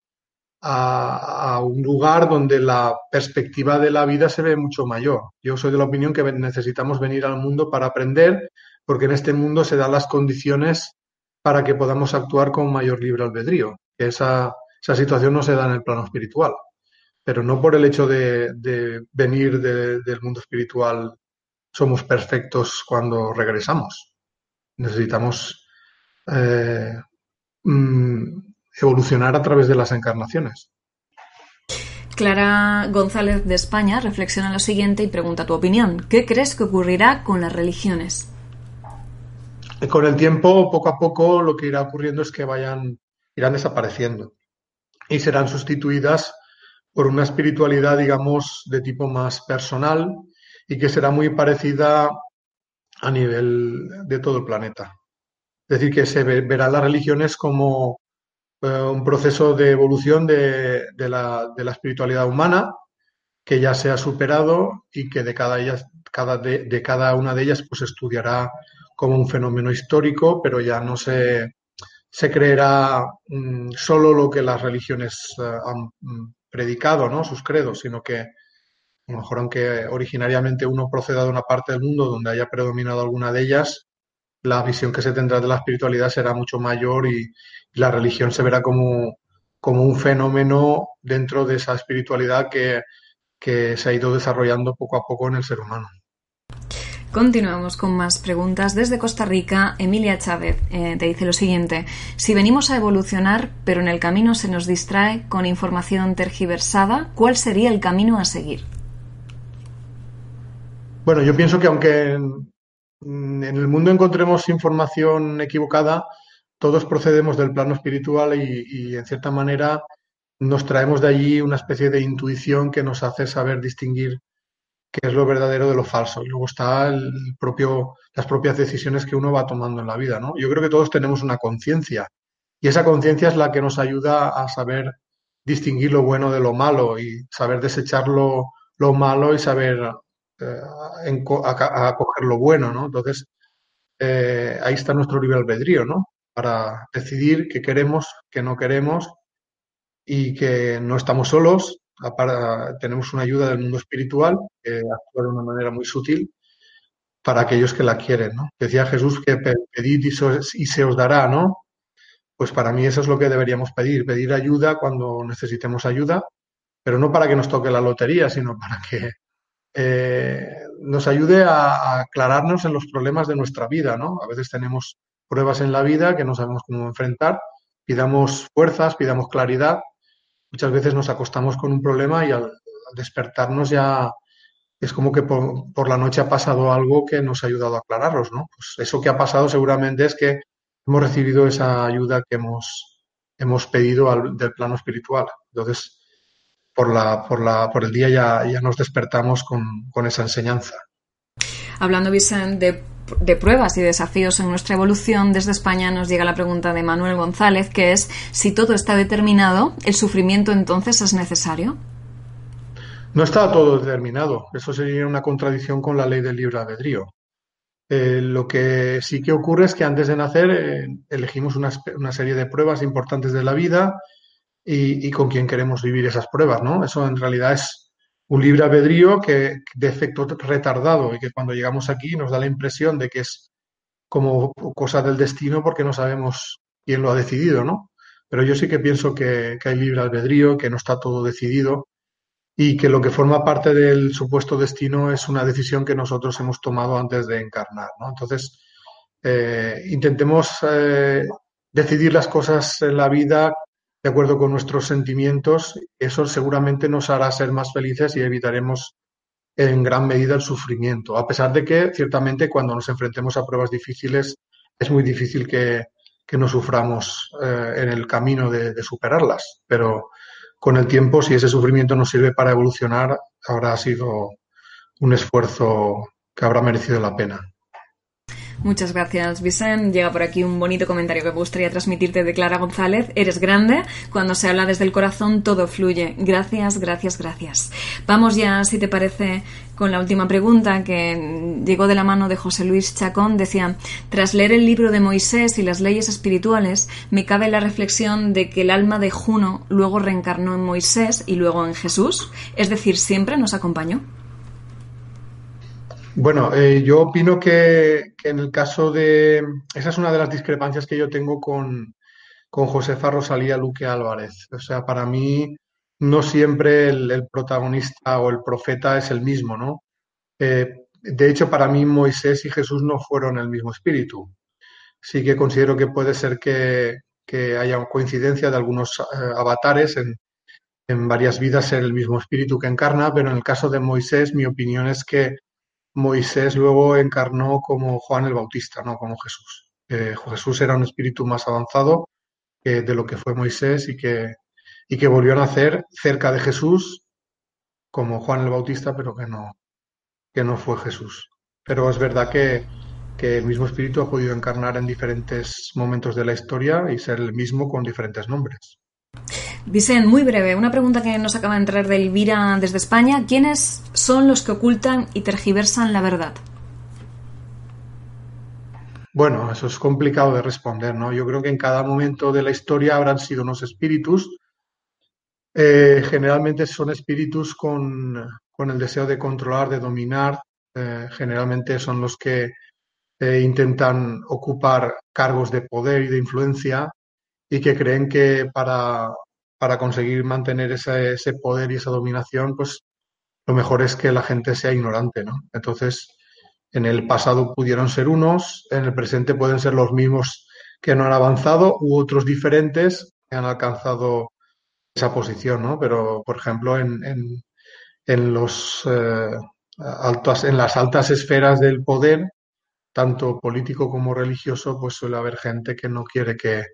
un lugar donde la perspectiva de la vida se ve mucho mayor. Yo soy de la opinión que necesitamos venir al mundo para aprender, porque en este mundo se dan las condiciones para que podamos actuar con mayor libre albedrío. Esa, esa situación no se da en el plano espiritual pero no por el hecho de, venir del mundo espiritual somos perfectos cuando regresamos. Necesitamos eh, mm, evolucionar a través de las encarnaciones. Clara González de España reflexiona lo siguiente y pregunta tu opinión. ¿Qué crees que ocurrirá con las religiones? Con el tiempo, poco a poco, lo que irá ocurriendo es que vayan, irán desapareciendo y serán sustituidas por una espiritualidad, digamos, de tipo más personal y que será muy parecida a nivel de todo el planeta. Es decir, que se verán las religiones como eh, un proceso de evolución de, la, espiritualidad humana que ya se ha superado y que de cada, ellas, cada de, cada una de ellas pues estudiará como un fenómeno histórico, pero ya no se, se creerá mm, solo lo que las religiones eh, han mm, predicado, ¿no? Sus credos, sino que a lo mejor aunque originariamente uno proceda de una parte del mundo donde haya predominado alguna de ellas, la visión que se tendrá de la espiritualidad será mucho mayor y, la religión se verá como, como un fenómeno dentro de esa espiritualidad que, que se ha ido desarrollando poco a poco en el ser humano. Continuamos con más preguntas. Desde Costa Rica, Emilia Chávez eh, te dice lo siguiente. Si venimos a evolucionar, pero en el camino se nos distrae con información tergiversada, ¿cuál sería el camino a seguir? Bueno, yo pienso que aunque en, el mundo encontremos información equivocada, todos procedemos del plano espiritual y, y en cierta manera nos traemos de allí una especie de intuición que nos hace saber distinguir qué es lo verdadero de lo falso. Y luego está el propio, las propias decisiones que uno va tomando en la vida, ¿no? Yo creo que todos tenemos una conciencia y esa conciencia es la que nos ayuda a saber distinguir lo bueno de lo malo y saber desechar lo, malo y saber eh, acoger lo bueno, ¿no? Entonces, eh, ahí está nuestro libre albedrío, ¿no? Para decidir qué queremos, qué no queremos y que no estamos solos tenemos una ayuda del mundo espiritual que actúa de una manera muy sutil para aquellos que la quieren, ¿no? Decía Jesús que pedid y se os dará, ¿no? Pues para mí eso es lo que deberíamos pedir, pedir ayuda cuando necesitemos ayuda, pero no para que nos toque la lotería, sino para que eh, nos ayude a, aclararnos en los problemas de nuestra vida, ¿no? A veces tenemos pruebas en la vida que no sabemos cómo enfrentar pidamos fuerzas, pidamos claridad. Muchas veces nos acostamos con un problema y al, despertarnos ya es como que por, la noche ha pasado algo que nos ha ayudado a aclararlos, ¿no? Pues eso que ha pasado seguramente es que hemos recibido esa ayuda que hemos, hemos pedido del plano espiritual. Entonces, por, la, por, la, por el día ya, ya nos despertamos con, con esa enseñanza. Hablando, Vicente, de, pruebas y desafíos en nuestra evolución, desde España nos llega la pregunta de Manuel González, que es, si todo está determinado, ¿el sufrimiento entonces es necesario? No está todo determinado. Eso sería una contradicción con la ley del libre albedrío. Eh, lo que sí que ocurre es que antes de nacer eh, elegimos una, una, serie de pruebas importantes de la vida y, y, con quién queremos vivir esas pruebas, ¿no? Eso en realidad es un libre albedrío que de efecto retardado y que cuando llegamos aquí nos da la impresión de que es como cosa del destino porque no sabemos quién lo ha decidido, ¿no? Pero yo sí que pienso que, hay libre albedrío, que no está todo decidido y que lo que forma parte del supuesto destino es una decisión que nosotros hemos tomado antes de encarnar, ¿no? Entonces, eh, intentemos eh, decidir las cosas en la vida de acuerdo con nuestros sentimientos, eso seguramente nos hará ser más felices y evitaremos en gran medida el sufrimiento. A pesar de que, ciertamente, cuando nos enfrentemos a pruebas difíciles, es muy difícil que, no suframos eh, en el camino de, de, superarlas. Pero con el tiempo, si ese sufrimiento nos sirve para evolucionar, habrá sido un esfuerzo que habrá merecido la pena. Muchas gracias, Vicente. Llega por aquí un bonito comentario que me gustaría transmitirte de Clara González. Eres grande. Cuando se habla desde el corazón, todo fluye. Gracias, gracias, gracias. Vamos ya, si te parece, con la última pregunta que llegó de la mano de José Luis Chacón. Decía, tras leer el libro de Moisés y las leyes espirituales, me cabe la reflexión de que el alma de Juno luego reencarnó en Moisés y luego en Jesús. Es decir, siempre nos acompañó. Bueno, eh, yo opino que, en el caso de... Esa es una de las discrepancias que yo tengo con, con Josefa Rosalía Luque Álvarez. O sea, para mí no siempre el, protagonista o el profeta es el mismo, ¿no? Eh, de hecho, para mí Moisés y Jesús no fueron el mismo espíritu. Sí que considero que puede ser que, que haya coincidencia de algunos eh, avatares en, en varias vidas ser el mismo espíritu que encarna, pero en el caso de Moisés mi opinión es que Moisés luego encarnó como Juan el Bautista, no como Jesús. Jesús era un espíritu más avanzado de lo que fue Moisés y que, y que volvió a nacer cerca de Jesús como Juan el Bautista, pero que no, que no fue Jesús. Pero es verdad que, que el mismo espíritu ha podido encarnar en diferentes momentos de la historia y ser el mismo con diferentes nombres. Vicente, muy breve, una pregunta que nos acaba de entrar de Elvira desde España. ¿Quiénes son los que ocultan y tergiversan la verdad? Bueno, eso es complicado de responder, ¿no? Yo creo que en cada momento de la historia habrán sido unos espíritus. Eh, generalmente son espíritus con, el deseo de controlar, de dominar. Eh, generalmente son los que eh, intentan ocupar cargos de poder y de influencia y que creen que para, para conseguir mantener ese, poder y esa dominación, pues lo mejor es que la gente sea ignorante, ¿no? Entonces, en el pasado pudieron ser unos, en el presente pueden ser los mismos que no han avanzado u otros diferentes que han alcanzado esa posición, ¿no? Pero, por ejemplo, en, en, los, eh, altas, en las altas esferas del poder, tanto político como religioso, pues suele haber gente que no quiere que,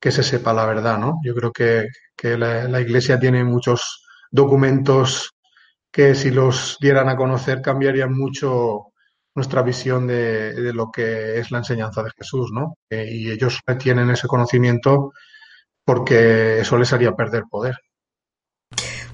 que se sepa la verdad, ¿no? Yo creo que, la, Iglesia tiene muchos documentos que si los dieran a conocer cambiarían mucho nuestra visión de, lo que es la enseñanza de Jesús, ¿no? Eh, y ellos tienen ese conocimiento porque eso les haría perder poder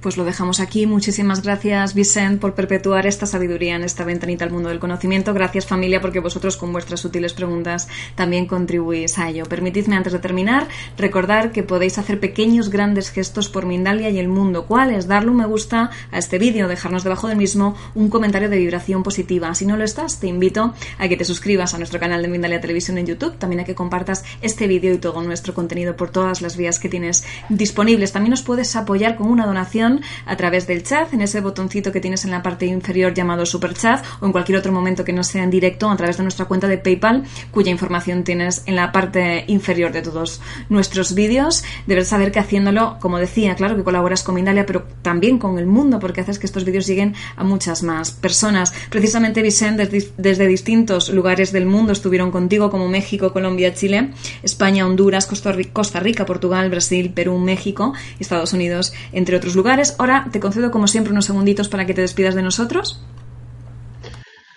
pues lo dejamos aquí. Muchísimas gracias, Vicent, por perpetuar esta sabiduría en esta ventanita al mundo del conocimiento. Gracias, familia, porque vosotros con vuestras sutiles preguntas también contribuís a ello. Permitidme, antes de terminar, recordar que podéis hacer pequeños, grandes gestos por Mindalia y el mundo. ¿Cuál es? Darle un me gusta a este vídeo, dejarnos debajo del mismo un comentario de vibración positiva. Si no lo estás, te invito a que te suscribas a nuestro canal de Mindalia Televisión en YouTube, también a que compartas este vídeo y todo nuestro contenido por todas las vías que tienes disponibles. También nos puedes apoyar con una donación a través del chat, en ese botoncito que tienes en la parte inferior llamado Super Chat o en cualquier otro momento que no sea en directo a través de nuestra cuenta de PayPal, cuya información tienes en la parte inferior de todos nuestros vídeos. Debes saber que haciéndolo, como decía, claro que colaboras con Mindalia, pero también con el mundo, porque haces que estos vídeos lleguen a muchas más personas. Precisamente, Vicente, desde, desde distintos lugares del mundo estuvieron contigo, como México, Colombia, Chile, España, Honduras, Costa Rica, Portugal, Brasil, Perú, México, Estados Unidos, entre otros lugares. Ahora te concedo, como siempre, unos segunditos para que te despidas de nosotros.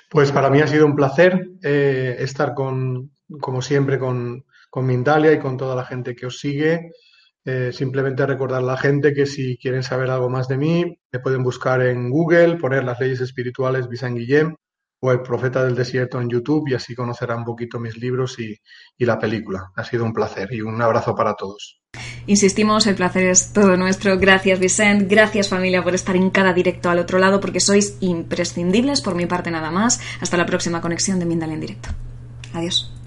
Pues para mí ha sido un placer eh, estar con, como siempre, con, con Mindalia y con toda la gente que os sigue. Eh, simplemente recordar a la gente que si quieren saber algo más de mí, me pueden buscar en Google, poner las leyes espirituales Vicent Guillem o el profeta del desierto en YouTube y así conocerán un poquito mis libros y, y la película. Ha sido un placer y un abrazo para todos. Insistimos, el placer es todo nuestro. Gracias, Vicent. Gracias, familia, por estar en cada directo al otro lado, porque sois imprescindibles por mi parte nada más. Hasta la próxima conexión de Mindal en directo. Adiós.